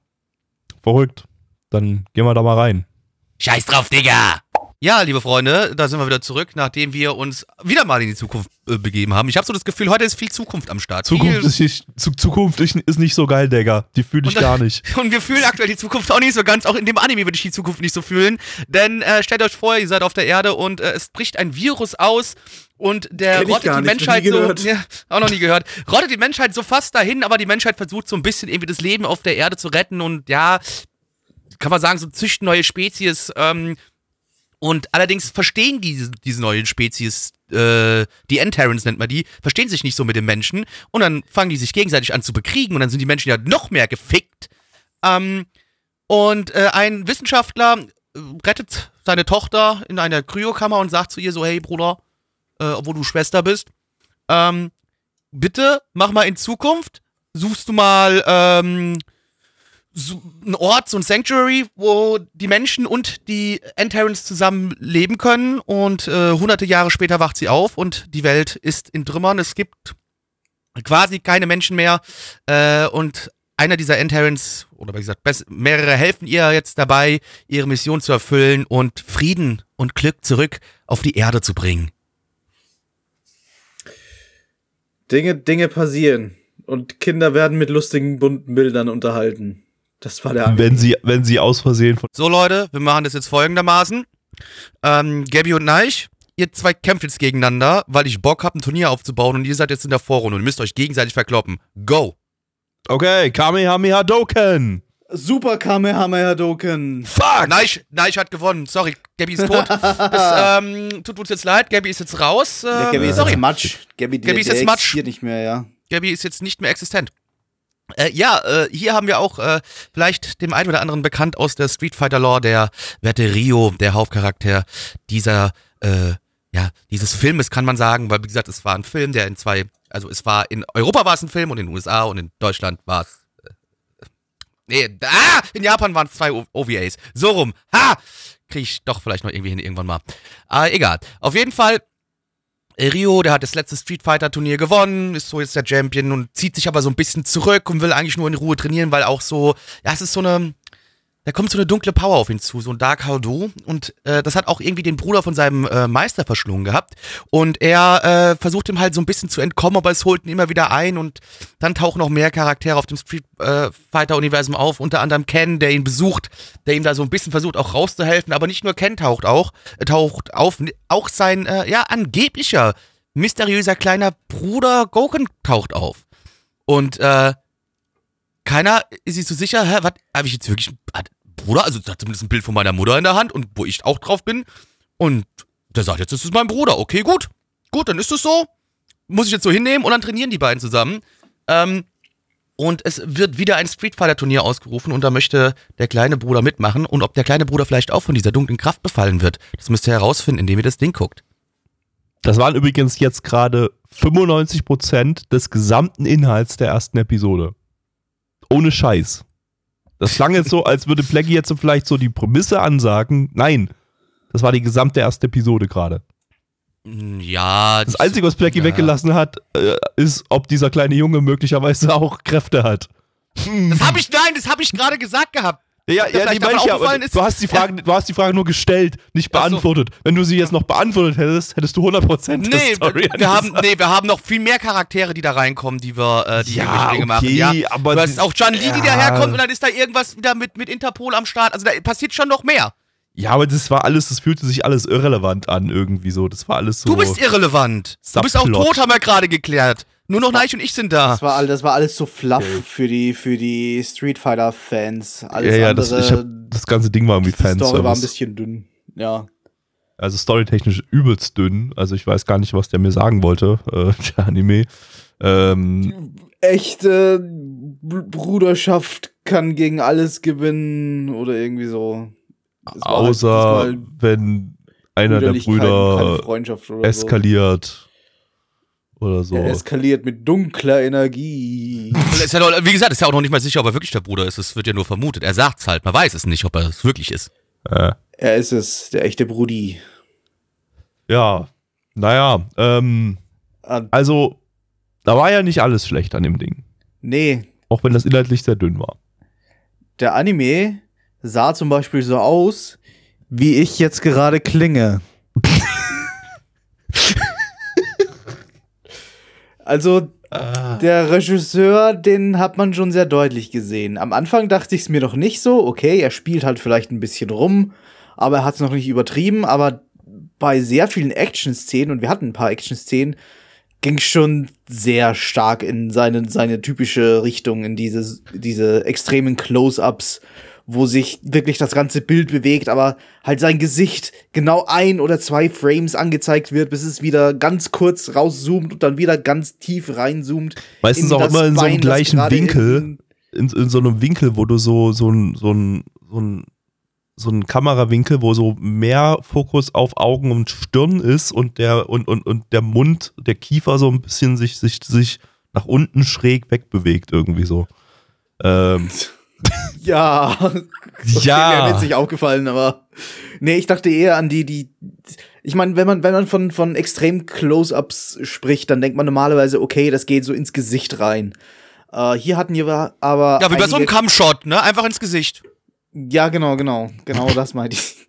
verrückt. Dann gehen wir da mal rein. Scheiß drauf, Digga! Ja, liebe Freunde, da sind wir wieder zurück, nachdem wir uns wieder mal in die Zukunft äh, begeben haben. Ich habe so das Gefühl, heute ist viel Zukunft am Start. Zukunft ist, nicht, Zu- Zukunft ist nicht so geil, Digga. Die fühle ich Und- gar [LAUGHS] nicht. Und wir fühlen aktuell die Zukunft auch nicht so ganz. Auch in dem Anime würde ich die Zukunft nicht so fühlen. Denn äh, stellt euch vor, ihr seid auf der Erde und äh, es bricht ein Virus aus und der rottet die nicht, Menschheit noch nie so. gehört. Ja, auch noch nie gehört. Rottet die Menschheit so fast dahin, aber die Menschheit versucht so ein bisschen irgendwie das Leben auf der Erde zu retten und ja, kann man sagen, so züchten neue Spezies. Ähm, und allerdings verstehen diese, diese neuen Spezies, äh, die Enterrans nennt man die, verstehen sich nicht so mit den Menschen. Und dann fangen die sich gegenseitig an zu bekriegen und dann sind die Menschen ja noch mehr gefickt. Ähm, und äh, ein Wissenschaftler äh, rettet seine Tochter in einer Kryokammer und sagt zu ihr so, hey Bruder, äh, obwohl du Schwester bist, ähm, bitte mach mal in Zukunft, suchst du mal ähm, so einen Ort, so ein Sanctuary, wo die Menschen und die Enterrans zusammen leben können und äh, hunderte Jahre später wacht sie auf und die Welt ist in Trümmern. Es gibt quasi keine Menschen mehr äh, und einer dieser Enterrans, oder wie gesagt, mehrere helfen ihr jetzt dabei, ihre Mission zu erfüllen und Frieden und Glück zurück auf die Erde zu bringen. Dinge, Dinge passieren. Und Kinder werden mit lustigen, bunten Bildern unterhalten. Das war der Wenn sie, wenn sie aus Versehen von. So Leute, wir machen das jetzt folgendermaßen. Ähm, Gabby und Neich, ihr zwei kämpft jetzt gegeneinander, weil ich Bock hab, ein Turnier aufzubauen und ihr seid jetzt in der Vorrunde und müsst euch gegenseitig verkloppen. Go! Okay, Kamehameha Doken. Super Kamehameha Doken. Fuck! Neich, Neich hat gewonnen. Sorry, Gabby ist tot. [LAUGHS] das, ähm, tut uns jetzt leid, Gabby ist jetzt raus. Äh, Der Gabby ist sorry. jetzt Matsch. Gabby, Gabby ist jetzt Matsch. nicht mehr, ja. Gabby ist jetzt nicht mehr existent. Äh, ja, äh, hier haben wir auch äh, vielleicht dem einen oder anderen bekannt aus der Street Fighter Lore, der werte Rio, der Hauptcharakter dieser, äh, ja, dieses Filmes kann man sagen, weil wie gesagt, es war ein Film, der in zwei, also es war in Europa war es ein Film und in den USA und in Deutschland war es äh, Nee, ah, in Japan waren es zwei OVAs. So rum. Ha! Krieg ich doch vielleicht noch irgendwie hin irgendwann mal. Aber egal. Auf jeden Fall, äh, Rio, der hat das letzte Street Fighter Turnier gewonnen, ist so jetzt der Champion und zieht sich aber so ein bisschen zurück und will eigentlich nur in Ruhe trainieren, weil auch so, ja, es ist so eine, da kommt so eine dunkle Power auf ihn zu, so ein Dark Hado und äh, das hat auch irgendwie den Bruder von seinem äh, Meister verschlungen gehabt. Und er äh, versucht ihm halt so ein bisschen zu entkommen, aber es holt ihn immer wieder ein. Und dann tauchen noch mehr Charaktere auf dem Street äh, Fighter Universum auf, unter anderem Ken, der ihn besucht, der ihm da so ein bisschen versucht auch rauszuhelfen, aber nicht nur Ken taucht auch, äh, taucht auf, auch sein äh, ja angeblicher mysteriöser kleiner Bruder Goken taucht auf. Und äh, keiner ist sich so sicher, hä, was, habe ich jetzt wirklich einen Bruder? Also, hat zumindest ein Bild von meiner Mutter in der Hand und wo ich auch drauf bin. Und der sagt jetzt, ist mein Bruder. Okay, gut. Gut, dann ist es so. Muss ich jetzt so hinnehmen und dann trainieren die beiden zusammen. Ähm, und es wird wieder ein Street Fighter Turnier ausgerufen und da möchte der kleine Bruder mitmachen. Und ob der kleine Bruder vielleicht auch von dieser dunklen Kraft befallen wird, das müsst ihr herausfinden, indem ihr das Ding guckt. Das waren übrigens jetzt gerade 95% des gesamten Inhalts der ersten Episode. Ohne Scheiß. Das klang jetzt so, als würde Plaggy jetzt so vielleicht so die Prämisse ansagen. Nein, das war die gesamte erste Episode gerade. Ja. Das Einzige, was Plaggy Ja. weggelassen hat, äh, ist, ob dieser kleine Junge möglicherweise auch Kräfte hat. Das habe ich, nein, das habe ich gerade gesagt gehabt. Ja, ja, vielleicht die meine ich [LAUGHS] ja, du hast die Frage, du hast die Frage nur gestellt, nicht Ach so. beantwortet. Wenn du sie jetzt noch beantwortet hättest, hättest du 100% der Nee, Story wir haben, nee, wir haben noch viel mehr Charaktere, die da reinkommen, die wir, äh, die Ja, Dinge machen. okay, Ja, aber du hast auch John Lee, die ja. daherkommt und dann ist da irgendwas wieder mit, mit Interpol am Start. Also da passiert schon noch mehr. Ja, aber das war alles, das fühlte sich alles irrelevant an irgendwie so. Das war alles so. Du bist irrelevant. Du bist auch Subplot. tot, haben wir gerade geklärt. Nur noch Neich und ich sind da. Das war, all, das war alles so fluff für die, für die Street Fighter-Fans. Alles ja, ja, das, hab, das ganze Ding war irgendwie die Story war ein bisschen dünn. Ja. Also storytechnisch übelst dünn. Also ich weiß gar nicht, was der mir sagen wollte, [LAUGHS] äh, der Anime. Ähm, Echte Br Bruderschaft kann gegen alles gewinnen oder irgendwie so. Halt außer diesmal wenn einer der Brüder Freundschaft oder eskaliert oder so. Er eskaliert mit dunkler Energie. Und ist ja noch, wie gesagt, ist ja auch noch nicht mal sicher, ob er wirklich der Bruder ist. Es wird ja nur vermutet. Er sagt's halt. Man weiß es nicht, ob er es wirklich ist. Äh, er ist es, der echte Brudi. ja, naja, ähm, also da war ja nicht alles schlecht an dem Ding. nee, Auch wenn das inhaltlich sehr dünn war. der Anime sah zum Beispiel so aus, wie ich jetzt gerade klinge. [LAUGHS] also, der Regisseur, den hat man schon sehr deutlich gesehen. Am Anfang dachte ich es mir noch nicht so. Okay, er spielt halt vielleicht ein bisschen rum, aber er hat es noch nicht übertrieben. Aber bei sehr vielen Action-Szenen, und wir hatten ein paar Action-Szenen, ging schon sehr stark in seine, seine typische Richtung, in diese, diese extremen Close-Ups, wo sich wirklich das ganze Bild bewegt, aber halt sein Gesicht genau ein oder zwei Frames angezeigt wird, bis es wieder ganz kurz rauszoomt und dann wieder ganz tief reinzoomt. Meistens auch immer in so einem Bein, gleichen Winkel. in- in, in so einem Winkel, wo du so, so ein, so ein, so ein, so ein Kamerawinkel, wo so mehr Fokus auf Augen und Stirn ist und der, und, und, und der Mund, der Kiefer so ein bisschen sich, sich, sich nach unten schräg wegbewegt, irgendwie so. Ähm, [LAUGHS] [LAUGHS] Ja. Ja. Mir jetzt nicht aufgefallen, aber. Nee, ich dachte eher an die, die. Ich meine, wenn man, wenn man von, von extrem Close-Ups spricht, dann denkt man normalerweise, okay, das geht so ins Gesicht rein. Äh, hier hatten wir aber. Ja, wie bei so einem Kammshot, ne? Einfach ins Gesicht. Ja, genau, genau. Genau das meinte ich. [LAUGHS]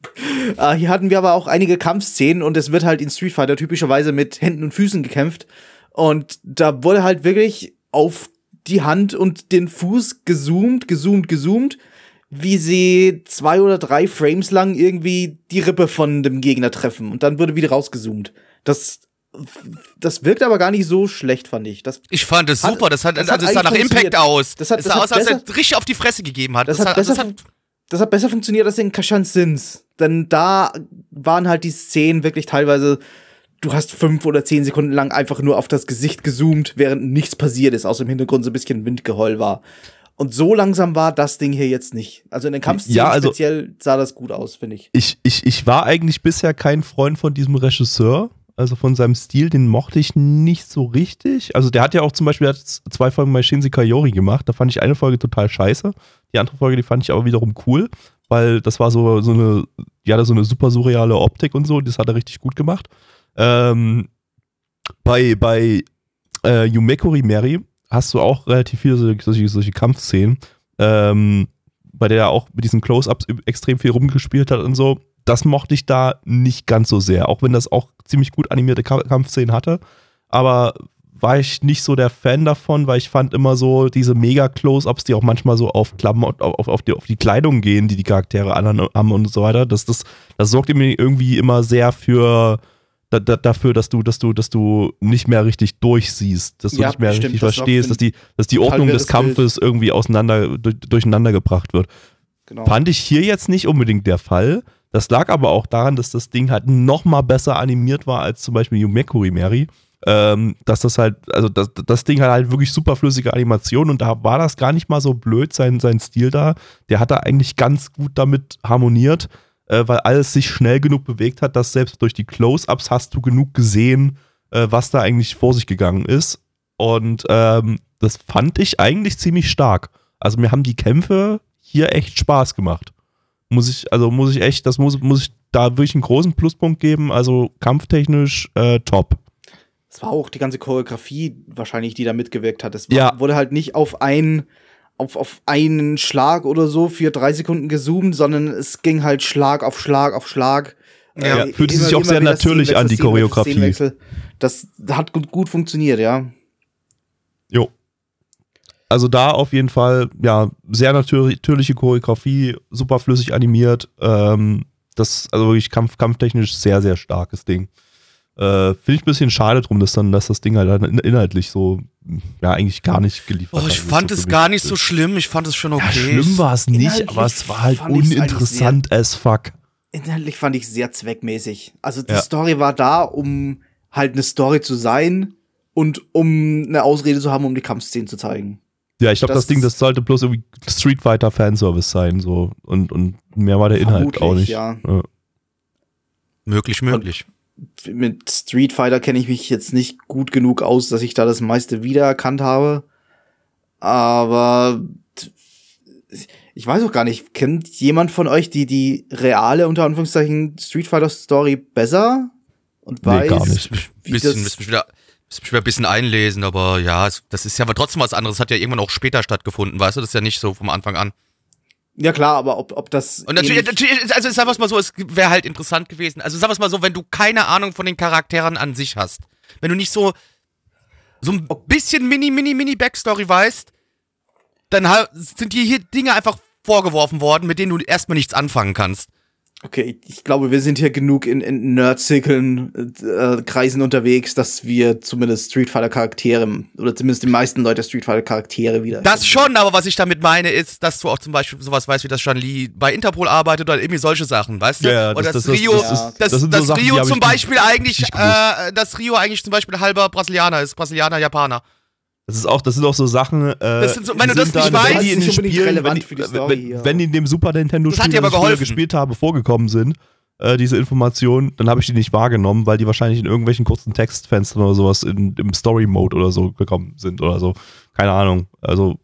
Äh, hier hatten wir aber auch einige Kampfszenen und es wird halt in Street Fighter typischerweise mit Händen und Füßen gekämpft. Und da wurde halt wirklich auf die Hand und den Fuß gezoomt, gezoomt, gezoomt, wie sie zwei oder drei Frames lang irgendwie die Rippe von dem Gegner treffen. Und dann wurde wieder rausgezoomt. Das, das wirkt aber gar nicht so schlecht, fand ich. Das, Ich fand es super. Das hat, das also hat es sah nach Impact aus. Das hat- es das sah hat aus, als er richtig auf die Fresse gegeben hat. Das, Das hat, hat- das besser, hat- das hat besser funktioniert als in Kashan Sins. Denn da waren halt die Szenen wirklich teilweise, du hast fünf oder zehn Sekunden lang einfach nur auf das Gesicht gezoomt, während nichts passiert ist, außer im Hintergrund so ein bisschen Windgeheul war. Und so langsam war das Ding hier jetzt nicht. Also in den Kampfszenen Ja, also- speziell sah das gut aus, finde ich. ich, ich, ich war eigentlich bisher kein Freund von diesem Regisseur. Also von seinem Stil, den mochte ich nicht so richtig. Also der hat ja auch zum Beispiel zwei Folgen bei Shinzi Kayori gemacht. Da fand ich eine Folge total scheiße. Die andere Folge, die fand ich aber wiederum cool, weil das war so, so eine, hatte so eine super surreale Optik und so. Das hat er richtig gut gemacht. Ähm, bei bei äh, Yumekuri Mary hast du auch relativ viele solche, solche, Kampfszenen, ähm, bei der er auch mit diesen Close-Ups extrem viel rumgespielt hat und so. Das mochte ich da nicht ganz so sehr, auch wenn das auch ziemlich gut animierte Ka Kampfszenen hatte. Aber war ich nicht so der Fan davon, weil ich fand immer so diese Mega-Close-Ups, die auch manchmal so auf Klamotten, auf, auf, die, auf die Kleidung gehen, die die Charaktere an, haben und so weiter. Das, das, das sorgt mir irgendwie immer sehr für da, da, dafür, dass du, dass du, dass du nicht mehr richtig durchsiehst, dass du Ja, nicht mehr stimmt, richtig das verstehst, dass die, dass die Ordnung des Kampfes irgendwie auseinander, durch, durcheinander gebracht wird. Genau. Fand ich hier jetzt nicht unbedingt der Fall. Das lag aber auch daran, dass das Ding halt noch mal besser animiert war als zum Beispiel Yumekuri Mary. Ähm, dass das halt, also das, das Ding hat halt wirklich super flüssige Animation und da war das gar nicht mal so blöd, sein, sein Stil da. Der hat da eigentlich ganz gut damit harmoniert, äh, weil alles sich schnell genug bewegt hat, dass selbst durch die Close-Ups hast du genug gesehen, äh, was da eigentlich vor sich gegangen ist. Und ähm, das fand ich eigentlich ziemlich stark. Also mir haben die Kämpfe hier echt Spaß gemacht. Muss ich, also muss ich echt, das muss, muss ich da wirklich einen großen Pluspunkt geben. Also kampftechnisch äh, top. Es war auch die ganze Choreografie wahrscheinlich, die da mitgewirkt hat. Es war, Ja. wurde halt nicht auf einen, auf, auf einen Schlag oder so für drei Sekunden gezoomt, sondern es ging halt Schlag auf Schlag auf Schlag. Ja, Äh, fühlte sich auch sehr natürlich an, die Choreografie. Das hat gut, gut funktioniert, ja. Jo. Also da auf jeden Fall, ja, sehr natür- natürliche Choreografie, super flüssig animiert. Ähm, das, also wirklich kampf, kampftechnisch sehr, sehr starkes Ding. Äh, Finde ich ein bisschen schade drum, dass dann, dass das Ding halt in- inhaltlich so, ja, eigentlich gar nicht geliefert Oh, hat. ich fand es gar nicht so schlimm. Ich fand es schon okay. Ja, schlimm war es nicht, Inhaltlich aber es war halt uninteressant as fuck. Inhaltlich fand ich sehr zweckmäßig. Also die Ja. Story war da, um halt eine Story zu sein und um eine Ausrede zu haben, um die Kampfszenen zu zeigen. Ja, ich glaube, das, Das- Ding, das sollte bloß irgendwie Street Fighter Fanservice sein, so. Und, und mehr war der Inhalt auch nicht. ja. Ja. Möglich, möglich. Mit Street Fighter kenne ich mich jetzt nicht gut genug aus, dass ich da das meiste wiedererkannt habe. Aber ich weiß auch gar nicht, kennt jemand von euch die, die reale, unter Anführungszeichen, Street Fighter Story besser? Und Nee, weiß, gar nicht. wie bisschen, das, müssen wieder, müssen wieder ein bisschen einlesen, aber ja, das ist ja aber trotzdem was anderes. Das hat ja irgendwann auch später stattgefunden, weißt du? Das ist ja nicht so vom Anfang an. Ja klar, aber ob, ob das. Und natürlich, natürlich also sagen wir es mal so, es wäre halt interessant gewesen. Also sagen wir es mal so, wenn du keine Ahnung von den Charakteren an sich hast, wenn du nicht so so ein bisschen mini, mini, mini Backstory weißt, dann sind dir hier Dinge einfach vorgeworfen worden, mit denen du erstmal nichts anfangen kannst. Okay, ich glaube, wir sind hier genug in, in Nerd-Zirkeln, äh, Kreisen unterwegs, dass wir zumindest Street Fighter Charaktere, oder zumindest die meisten Leute Street Fighter Charaktere wieder. Das schon, aber was ich damit meine, ist, dass du auch zum Beispiel sowas weißt, wie das Jean Lee bei Interpol arbeitet oder irgendwie solche Sachen, weißt du? Ja, oder das- das, Rio, das das, ist- das, das so Sachen, Rio ich zum Beispiel eigentlich, äh, dass Rio eigentlich zum Beispiel halber Brasilianer ist, Brasilianer, Japaner. Das ist auch, das sind auch so Sachen. Äh, Das sind so- wenn du das nicht weißt- die in Das den Spielen, relevant wenn, die- für die Story wenn, wenn die in dem Super Nintendo Das Spiel, dir aber das ich gespielt habe, vorgekommen sind, äh, diese Informationen, dann habe ich die nicht wahrgenommen, weil die wahrscheinlich in irgendwelchen kurzen Textfenstern oder sowas in, im Story Mode oder so gekommen sind oder so. Keine Ahnung. Also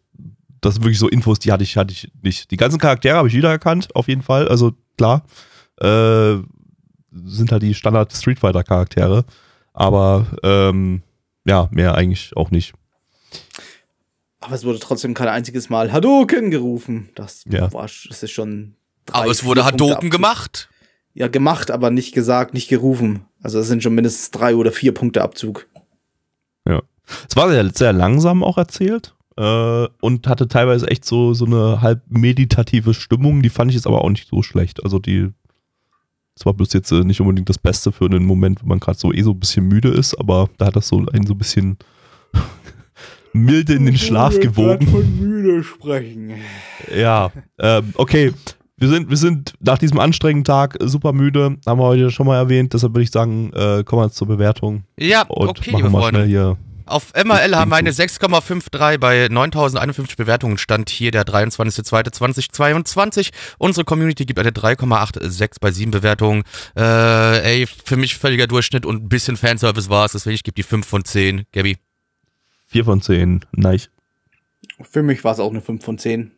das sind wirklich so Infos, die hatte ich, hatte ich nicht. Die ganzen Charaktere habe ich wiedererkannt, auf jeden Fall. Also klar, äh, sind halt die Standard Street Fighter Charaktere, aber ähm, ja, mehr eigentlich auch nicht. Aber es wurde trotzdem kein einziges Mal Hadouken gerufen. Das Ja. war, das ist schon. drei, Aber es wurde Punkte Abzug. gemacht. Ja, gemacht, aber nicht gesagt, nicht gerufen. Also es sind schon mindestens drei oder vier Punkte Abzug. Es war sehr, sehr langsam auch erzählt äh, und hatte teilweise echt so, so eine halb meditative Stimmung. Die fand ich jetzt aber auch nicht so schlecht. Also die, es war bloß jetzt äh, nicht unbedingt das Beste für einen Moment, wo man gerade so eh so ein bisschen müde ist, aber da hat das so einen so ein bisschen milde in den Schlaf gewogen. von müde sprechen. Ja, ähm, okay. Wir sind, wir sind nach diesem anstrengenden Tag super müde, haben wir heute schon mal erwähnt, deshalb würde ich sagen, äh, kommen wir jetzt zur Bewertung Ja, und okay, machen liebe wir mal Freunde. schnell hier. Auf MRL haben wir eine Infos. 6,53 bei 9051 Bewertungen. Stand hier der 23.02.2022. Unsere Community gibt eine 3,86 bei 7 Bewertungen. Äh, ey, für mich völliger Durchschnitt und ein bisschen Fanservice war es. Deswegen ich gebe die 5 von 10. Gabby. 4 von 10, nice. Für mich war es auch eine 5 von 10.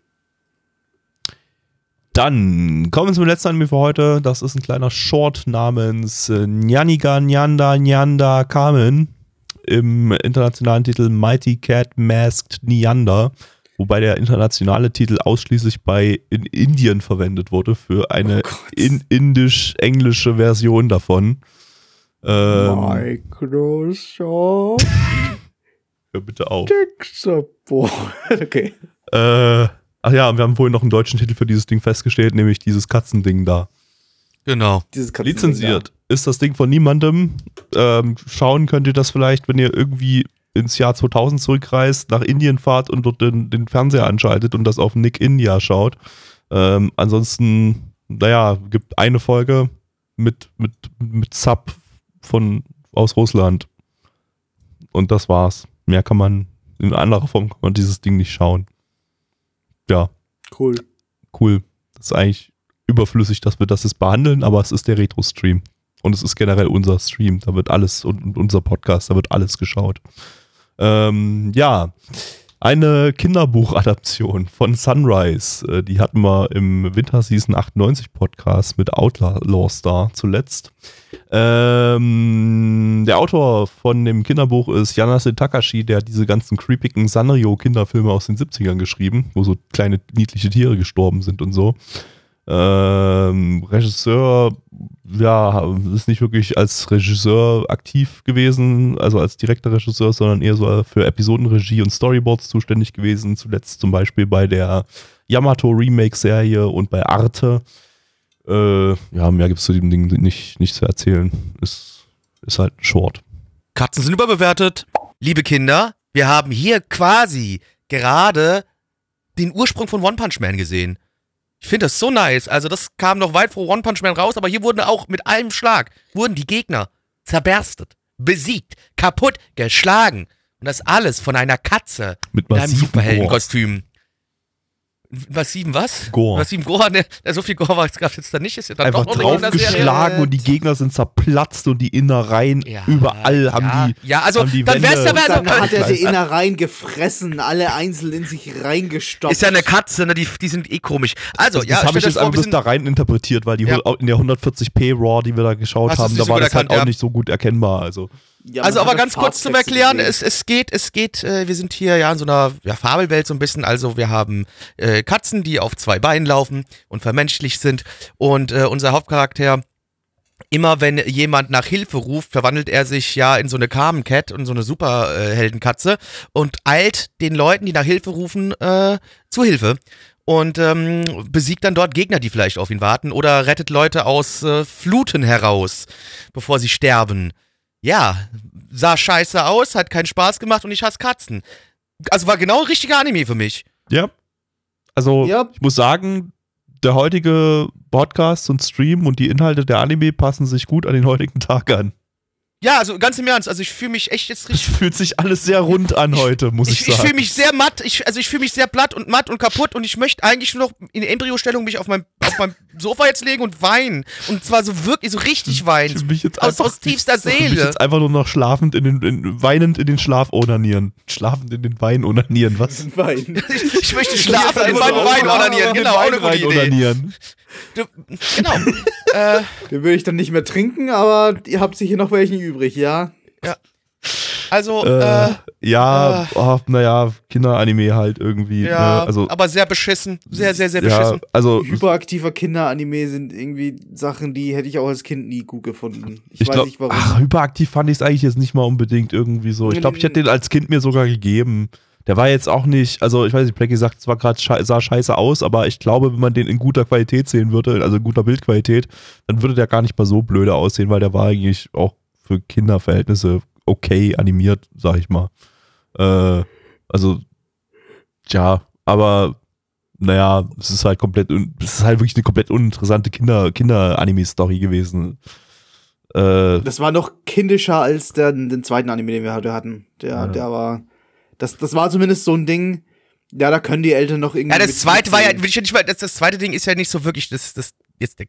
Dann kommen wir zum letzten Anime für heute. Das ist ein kleiner Short namens äh, Nyaniga Nyanda Nyanda Kamen im internationalen Titel Mighty Cat Masked Nyanda, wobei der internationale Titel ausschließlich bei in Indien verwendet wurde für eine Oh in indisch-englische Version davon. Ähm, Microsoft hör bitte auf. Support. [LAUGHS] okay. Äh, ach ja, und wir haben vorhin noch einen deutschen Titel für dieses Ding festgestellt, nämlich dieses Katzending da. Genau. Dieses Katzending Lizenziert. Ist das Ding von niemandem. Ähm, schauen könnt ihr das vielleicht, wenn ihr irgendwie ins Jahr 2000 zurückreist, nach Indien fahrt und dort den, den Fernseher anschaltet und das auf Nick India schaut. Ähm, ansonsten, naja, gibt eine Folge mit, mit, mit Sub von, aus Russland. Und das war's. Mehr kann man, in anderer Form kann man dieses Ding nicht schauen. Ja. Cool. cool. Das ist eigentlich überflüssig, dass wir das jetzt behandeln, aber es ist der Retro-Stream. Und es ist generell unser Stream. Da wird alles und, und unser Podcast, da wird alles geschaut. Ähm, ja. Eine Kinderbuchadaption von Sunrise. Äh, Die hatten wir im Winter Season 98 Podcast mit Outlaw Star zuletzt. Ähm, der Autor von dem Kinderbuch ist Yanase Takashi, der hat diese ganzen creepigen Sanrio-Kinderfilme aus den 70ern geschrieben, wo so kleine niedliche Tiere gestorben sind und so. Ähm, Regisseur, ja, ist nicht wirklich als Regisseur aktiv gewesen, also als direkter Regisseur, sondern eher so für Episodenregie und Storyboards zuständig gewesen. Zuletzt zum Beispiel bei der Yamato Remake-Serie und bei Arte. Äh, ja, mehr gibt es zu dem Ding nicht, nicht zu erzählen. Ist, ist halt ein Short. Katzen sind überbewertet. Liebe Kinder, wir haben hier quasi gerade den Ursprung von One Punch Man gesehen. Ich finde das so nice. Also das kam noch weit vor One Punch Man raus, aber hier wurden auch mit einem Schlag, wurden die Gegner zerberstet, besiegt, kaputt, geschlagen. Und das alles von einer Katze Mit in einem Superheldenkostüm. Massiven was? Gore. Massiven Gore? Ne, so viel Gore war es gerade jetzt da nicht. Ist ja dann Einfach draufgeschlagen und die Gegner sind zerplatzt und die Innereien Ja, überall haben ja. die. Ja, also haben die dann wär's ja wär Dann hat er die. Innereien gefressen, alle einzeln in sich reingestopft. Ist ja eine Katze, ne? Die, die sind eh komisch. Also, Das, ja, das habe ich jetzt einfach bloß da rein interpretiert, weil die Ja. in der 140p RAW, die wir da geschaut Hast haben, da so war das halt erkannt, auch ja. nicht so gut erkennbar. Also Ja, Also aber ganz kurz zum Erklären, es, es geht, es geht, äh, wir sind hier ja in so einer ja, Fabelwelt so ein bisschen, also wir haben äh, Katzen, die auf zwei Beinen laufen und vermenschlicht sind und äh, unser Hauptcharakter, immer wenn jemand nach Hilfe ruft, verwandelt er sich ja in so eine Carmen Cat und so eine Superheldenkatze und eilt den Leuten, die nach Hilfe rufen, äh, zu Hilfe. Und ähm, besiegt dann dort Gegner, die vielleicht auf ihn warten, oder rettet Leute aus äh, Fluten heraus, bevor sie sterben. Ja, sah scheiße aus, hat keinen Spaß gemacht und ich hasse Katzen. Also war genau ein richtiger Anime für mich. Ja. Also, Ja. ich muss sagen, der heutige Podcast und Stream und die Inhalte der Anime passen sich gut an den heutigen Tag an. Ja, also ganz im Ernst, also ich fühle mich echt jetzt Es richtig. fühlt sich alles sehr rund an heute, muss ich, Ich, ich sagen. fühle mich sehr matt, ich, also ich fühle mich sehr platt und matt und kaputt und ich möchte eigentlich nur noch in Embryostellung mich auf meinem auf meinem Sofa jetzt legen und weinen. Und zwar so wirklich, so richtig Ich weinen. fühl mich jetzt Aus, einfach- aus tiefster Ich fühl mich Seele. jetzt einfach nur noch schlafend in den, in, weinend in den Schlaf onanieren. Schlafend in den Wein onanieren, was? Wein. Ich, [LAUGHS] ich möchte schlafen in nur Wein onanieren. Genau, auch Wein eine gute Idee. onanieren. Du, genau. [LAUGHS] äh, Den würde ich dann nicht mehr trinken, aber ihr habt sicher noch welchen übrig, ja? Also, Äh, äh, ja, oh, naja, Kinderanime halt irgendwie. ja, ne? also, aber sehr beschissen. Sehr, sehr, sehr ja, beschissen. also Hyperaktiver Kinderanime sind irgendwie Sachen, die hätte ich auch als Kind nie gut gefunden. Ich, ich weiß glaube, nicht warum. ach, hyperaktiv fand ich es eigentlich jetzt nicht mal unbedingt irgendwie so. Ich glaube, ich hätte den als Kind mir sogar gegeben. Der war jetzt auch nicht, also ich weiß nicht, Blackie sagt, es war gerade sah scheiße aus, aber ich glaube, wenn man den in guter Qualität sehen würde, also in guter Bildqualität, dann würde der gar nicht mal so blöde aussehen, weil der war eigentlich auch für Kinderverhältnisse okay animiert, sag ich mal. Äh, also, tja, aber naja, es ist halt komplett, es ist halt wirklich eine komplett uninteressante Kinder, Kinder-Anime-Story gewesen. Äh, Das war noch kindischer als der, den zweiten Anime, den wir heute hatten. Der, Ja. der war. Das, das war zumindest so ein Ding. Ja, da können die Eltern noch irgendwie. Ja, das zweite war ja, will ich ja nicht mal, das, das zweite Ding ist ja nicht so wirklich, das, das, jetzt der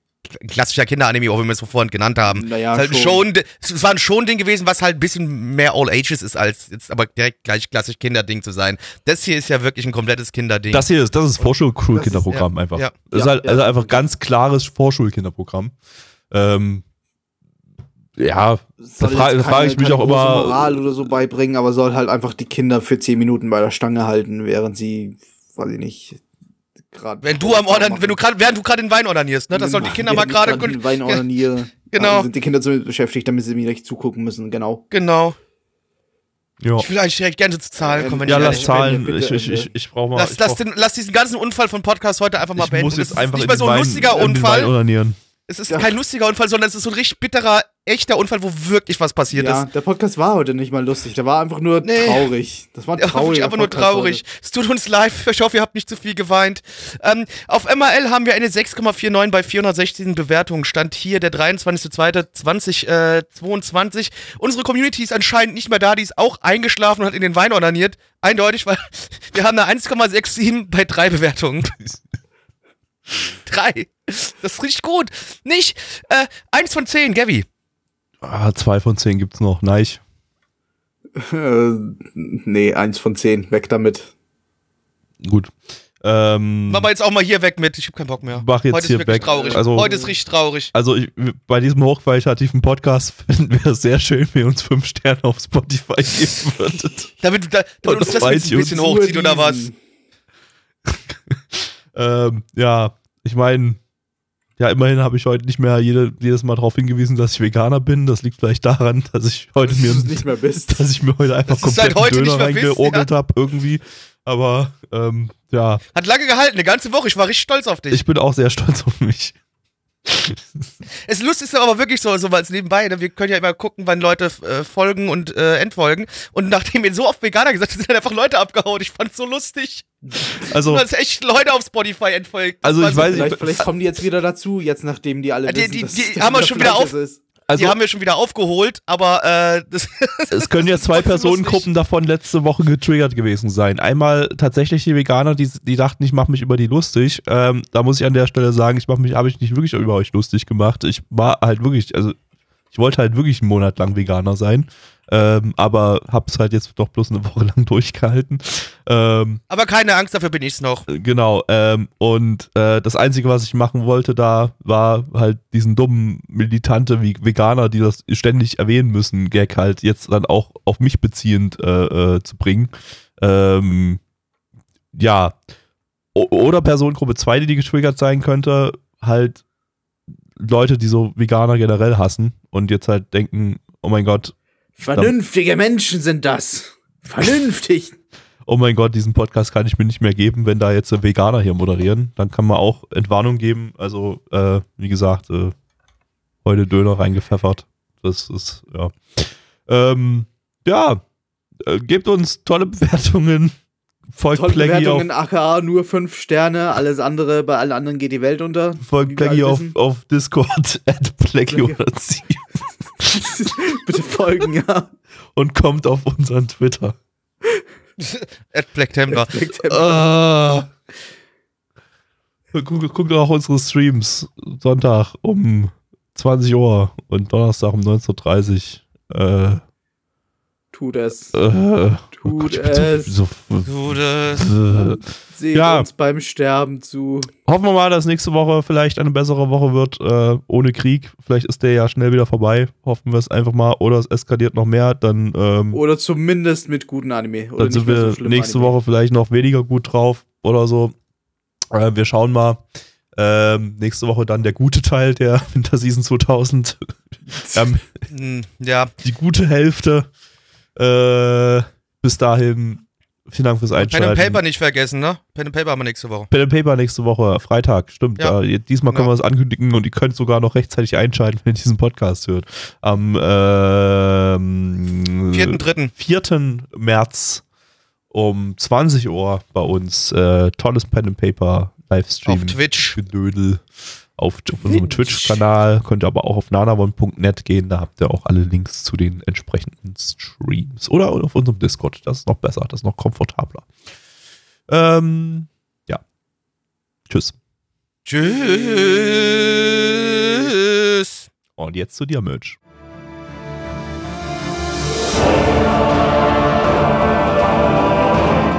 klassischer Kinderanime, auch wenn wir es so vorhin genannt haben. Naja, halt schon. schon. es war ein schon Ding gewesen, was halt ein bisschen mehr All Ages ist, als jetzt aber direkt gleich klassisch Kinderding zu sein. Das hier ist ja wirklich ein komplettes Kinderding. Das hier ist, das ist Vorschulkinderprogramm ja, einfach. ja. Das ist halt ja. also einfach ganz klares Vorschulkinderprogramm. Ähm, ja, Soll da fra- da frage ich mich auch immer- Moral oder so beibringen, aber soll halt einfach die Kinder für 10 Minuten bei der Stange halten, während sie, weiß ich nicht, gerade. wenn du am Ordern, wenn du gerade, während du gerade den Wein ordernierst, ne, das sollen die Kinder mal gerade, Den Wein ordiniere. [LAUGHS] Genau. Sind die Kinder damit beschäftigt, damit sie mir nicht zugucken müssen, genau. genau. ja, Ich will eigentlich direkt gerne zu Zahlen kommen, wenn ja ich lass. Zahlen. Ich, ich, ich, ich brauche mal. Lass, ich lass, brauch, den, lass diesen ganzen Unfall von Podcast heute einfach mal ich beenden. muss Das jetzt ist einfach nicht in mehr so ein Wein, lustiger in den Wein Unfall. Es ist Ja. kein lustiger Unfall, sondern es ist so ein richtig bitterer, echter Unfall, wo wirklich was passiert Ja, ist. der Podcast war heute nicht mal lustig, der war einfach nur Nee. traurig. Das war ein Ja, einfach nur Podcast traurig. Es tut uns leid. Ich hoffe, ihr habt nicht zu viel geweint. Ähm, auf MRL haben wir eine 6,49 bei 416 Bewertungen. Stand hier der 23.02.2022. Unsere Community ist anscheinend nicht mehr da. Die ist auch eingeschlafen und hat in den Wein ordiniert. Eindeutig, weil [LAUGHS] wir haben eine 1,67 bei drei Bewertungen. [LAUGHS] drei. Das ist richtig gut. Nicht äh, eins von zehn, Gavi. Ah, zwei von zehn gibt's noch. Nein. Äh, nee, eins von zehn. Weg damit. Gut. Ähm, Mach mal jetzt auch mal hier weg mit. Ich hab keinen Bock mehr. Mach jetzt Heute hier ist weg. traurig. Also- Heute ist richtig traurig. also ich, bei diesem hochqualitativen Podcast [LAUGHS] finden wir es sehr schön, wenn ihr uns fünf Sterne auf Spotify geben würdet. Damit, da, damit uns das jetzt ein bisschen hochzieht, oder was? [LAUGHS] ähm, ja, ich meine, ja, immerhin habe ich heute nicht mehr jede, jedes Mal darauf hingewiesen, dass ich Veganer bin. Das liegt vielleicht daran, dass ich heute Dass mir, nicht mehr bist. dass ich mir heute einfach komplett heute Döner reingeorgelt habe irgendwie. Aber ähm, ja, Hat lange gehalten, eine ganze Woche. Ich war richtig stolz auf dich. ich bin auch sehr stolz auf mich. Es lustig ist aber wirklich so, so als nebenbei, ne? wir können ja immer gucken, wann Leute äh, folgen und äh, entfolgen. Und nachdem wir so oft Veganer gesagt haben, sind einfach Leute abgehauen. Ich fand's so lustig. Also, dass echt Leute auf Spotify entfolgt. Also ich weiß- so- Vielleicht, vielleicht kommen die jetzt wieder dazu, jetzt nachdem die alle die- wissen, die- dass die das haben wir schon wieder auf- ist. Also die haben wir schon wieder aufgeholt, aber äh, [LAUGHS] das, es können ja zwei Personengruppen davon letzte Woche getriggert gewesen sein. Einmal tatsächlich die Veganer, die, die dachten, ich mache mich über die lustig. Ähm, da muss ich an der Stelle sagen, ich mache mich, habe ich nicht wirklich über euch lustig gemacht. Ich war halt wirklich, also ich wollte halt wirklich einen Monat lang Veganer sein. Ähm, aber hab's halt jetzt doch bloß eine Woche [LAUGHS] lang durchgehalten. Ähm, aber keine Angst, dafür bin ich's noch. Genau, ähm, und äh, das Einzige, was ich machen wollte da, war halt diesen dummen militante wie Veganer, die das ständig erwähnen müssen, Gag halt jetzt dann auch auf mich beziehend äh, äh, zu bringen. Ähm, ja. O oder Personengruppe 2, die die getriggert sein könnte, halt Leute, die so Veganer generell hassen und jetzt halt denken, oh mein Gott, Vernünftige Menschen sind das. Vernünftig. [LAUGHS] oh mein Gott, diesen Podcast kann ich mir nicht mehr geben, wenn da jetzt Veganer hier moderieren. Dann kann man auch Entwarnung geben. Also, äh, wie gesagt, äh, heute Döner reingepfeffert. Das ist, ja. Ähm, ja, äh, gebt uns tolle Bewertungen. Folgt Tolle Plaggy auf, Bewertungen, aka nur fünf Sterne. Alles andere, bei allen anderen geht die Welt unter. folgt Plaggy auf, auf Discord [LAUGHS] at Plaggy Plaggy. oder sie [LAUGHS] Bitte folgen, ja. und kommt auf unseren Twitter. [LAUGHS] At Black Templar. Ah. Guckt, guckt auch unsere Streams. Sonntag um 20 Uhr und Donnerstag um 19.30 Uhr. Äh, Tut es. äh, Tut bin so- es. So, das, äh. Seht Ja. uns beim Sterben zu. Hoffen wir mal, dass nächste Woche vielleicht eine bessere Woche wird, äh, ohne Krieg. Vielleicht ist der ja schnell wieder vorbei. Hoffen wir es einfach mal. Oder es eskaliert noch mehr. Dann, ähm, Oder zumindest mit guten Anime. Oder dann sind wir so nächste Anime. Woche vielleicht noch weniger gut drauf oder so. Äh, wir schauen mal. Ähm, nächste Woche dann der gute Teil der [LAUGHS] Winterseason 2000. [LAUGHS] ähm, hm, ja. die gute Hälfte. Äh, bis dahin, vielen Dank fürs Pen Einschalten. and Paper nicht vergessen, ne? Pen and Paper haben wir nächste Woche. Pen and Paper nächste Woche, Freitag, stimmt. Ja. Ja. diesmal können Ja. wir es ankündigen und ihr könnt sogar noch rechtzeitig einschalten, wenn ihr diesen Podcast hört. Am ähm, Vierten, dritten. 4. März um 20 Uhr bei uns äh, tolles Pen and Paper Livestream. Auf Twitch. Gedödel auf, auf unserem Twitch-Kanal. Könnt ihr aber auch auf nanavon.net gehen. Da habt ihr auch alle Links zu den entsprechenden Streams. Oder auf unserem Discord. Das ist noch besser. Das ist noch komfortabler. Ähm, ja. Tschüss. Tschüss. Und jetzt zu dir, Mitch.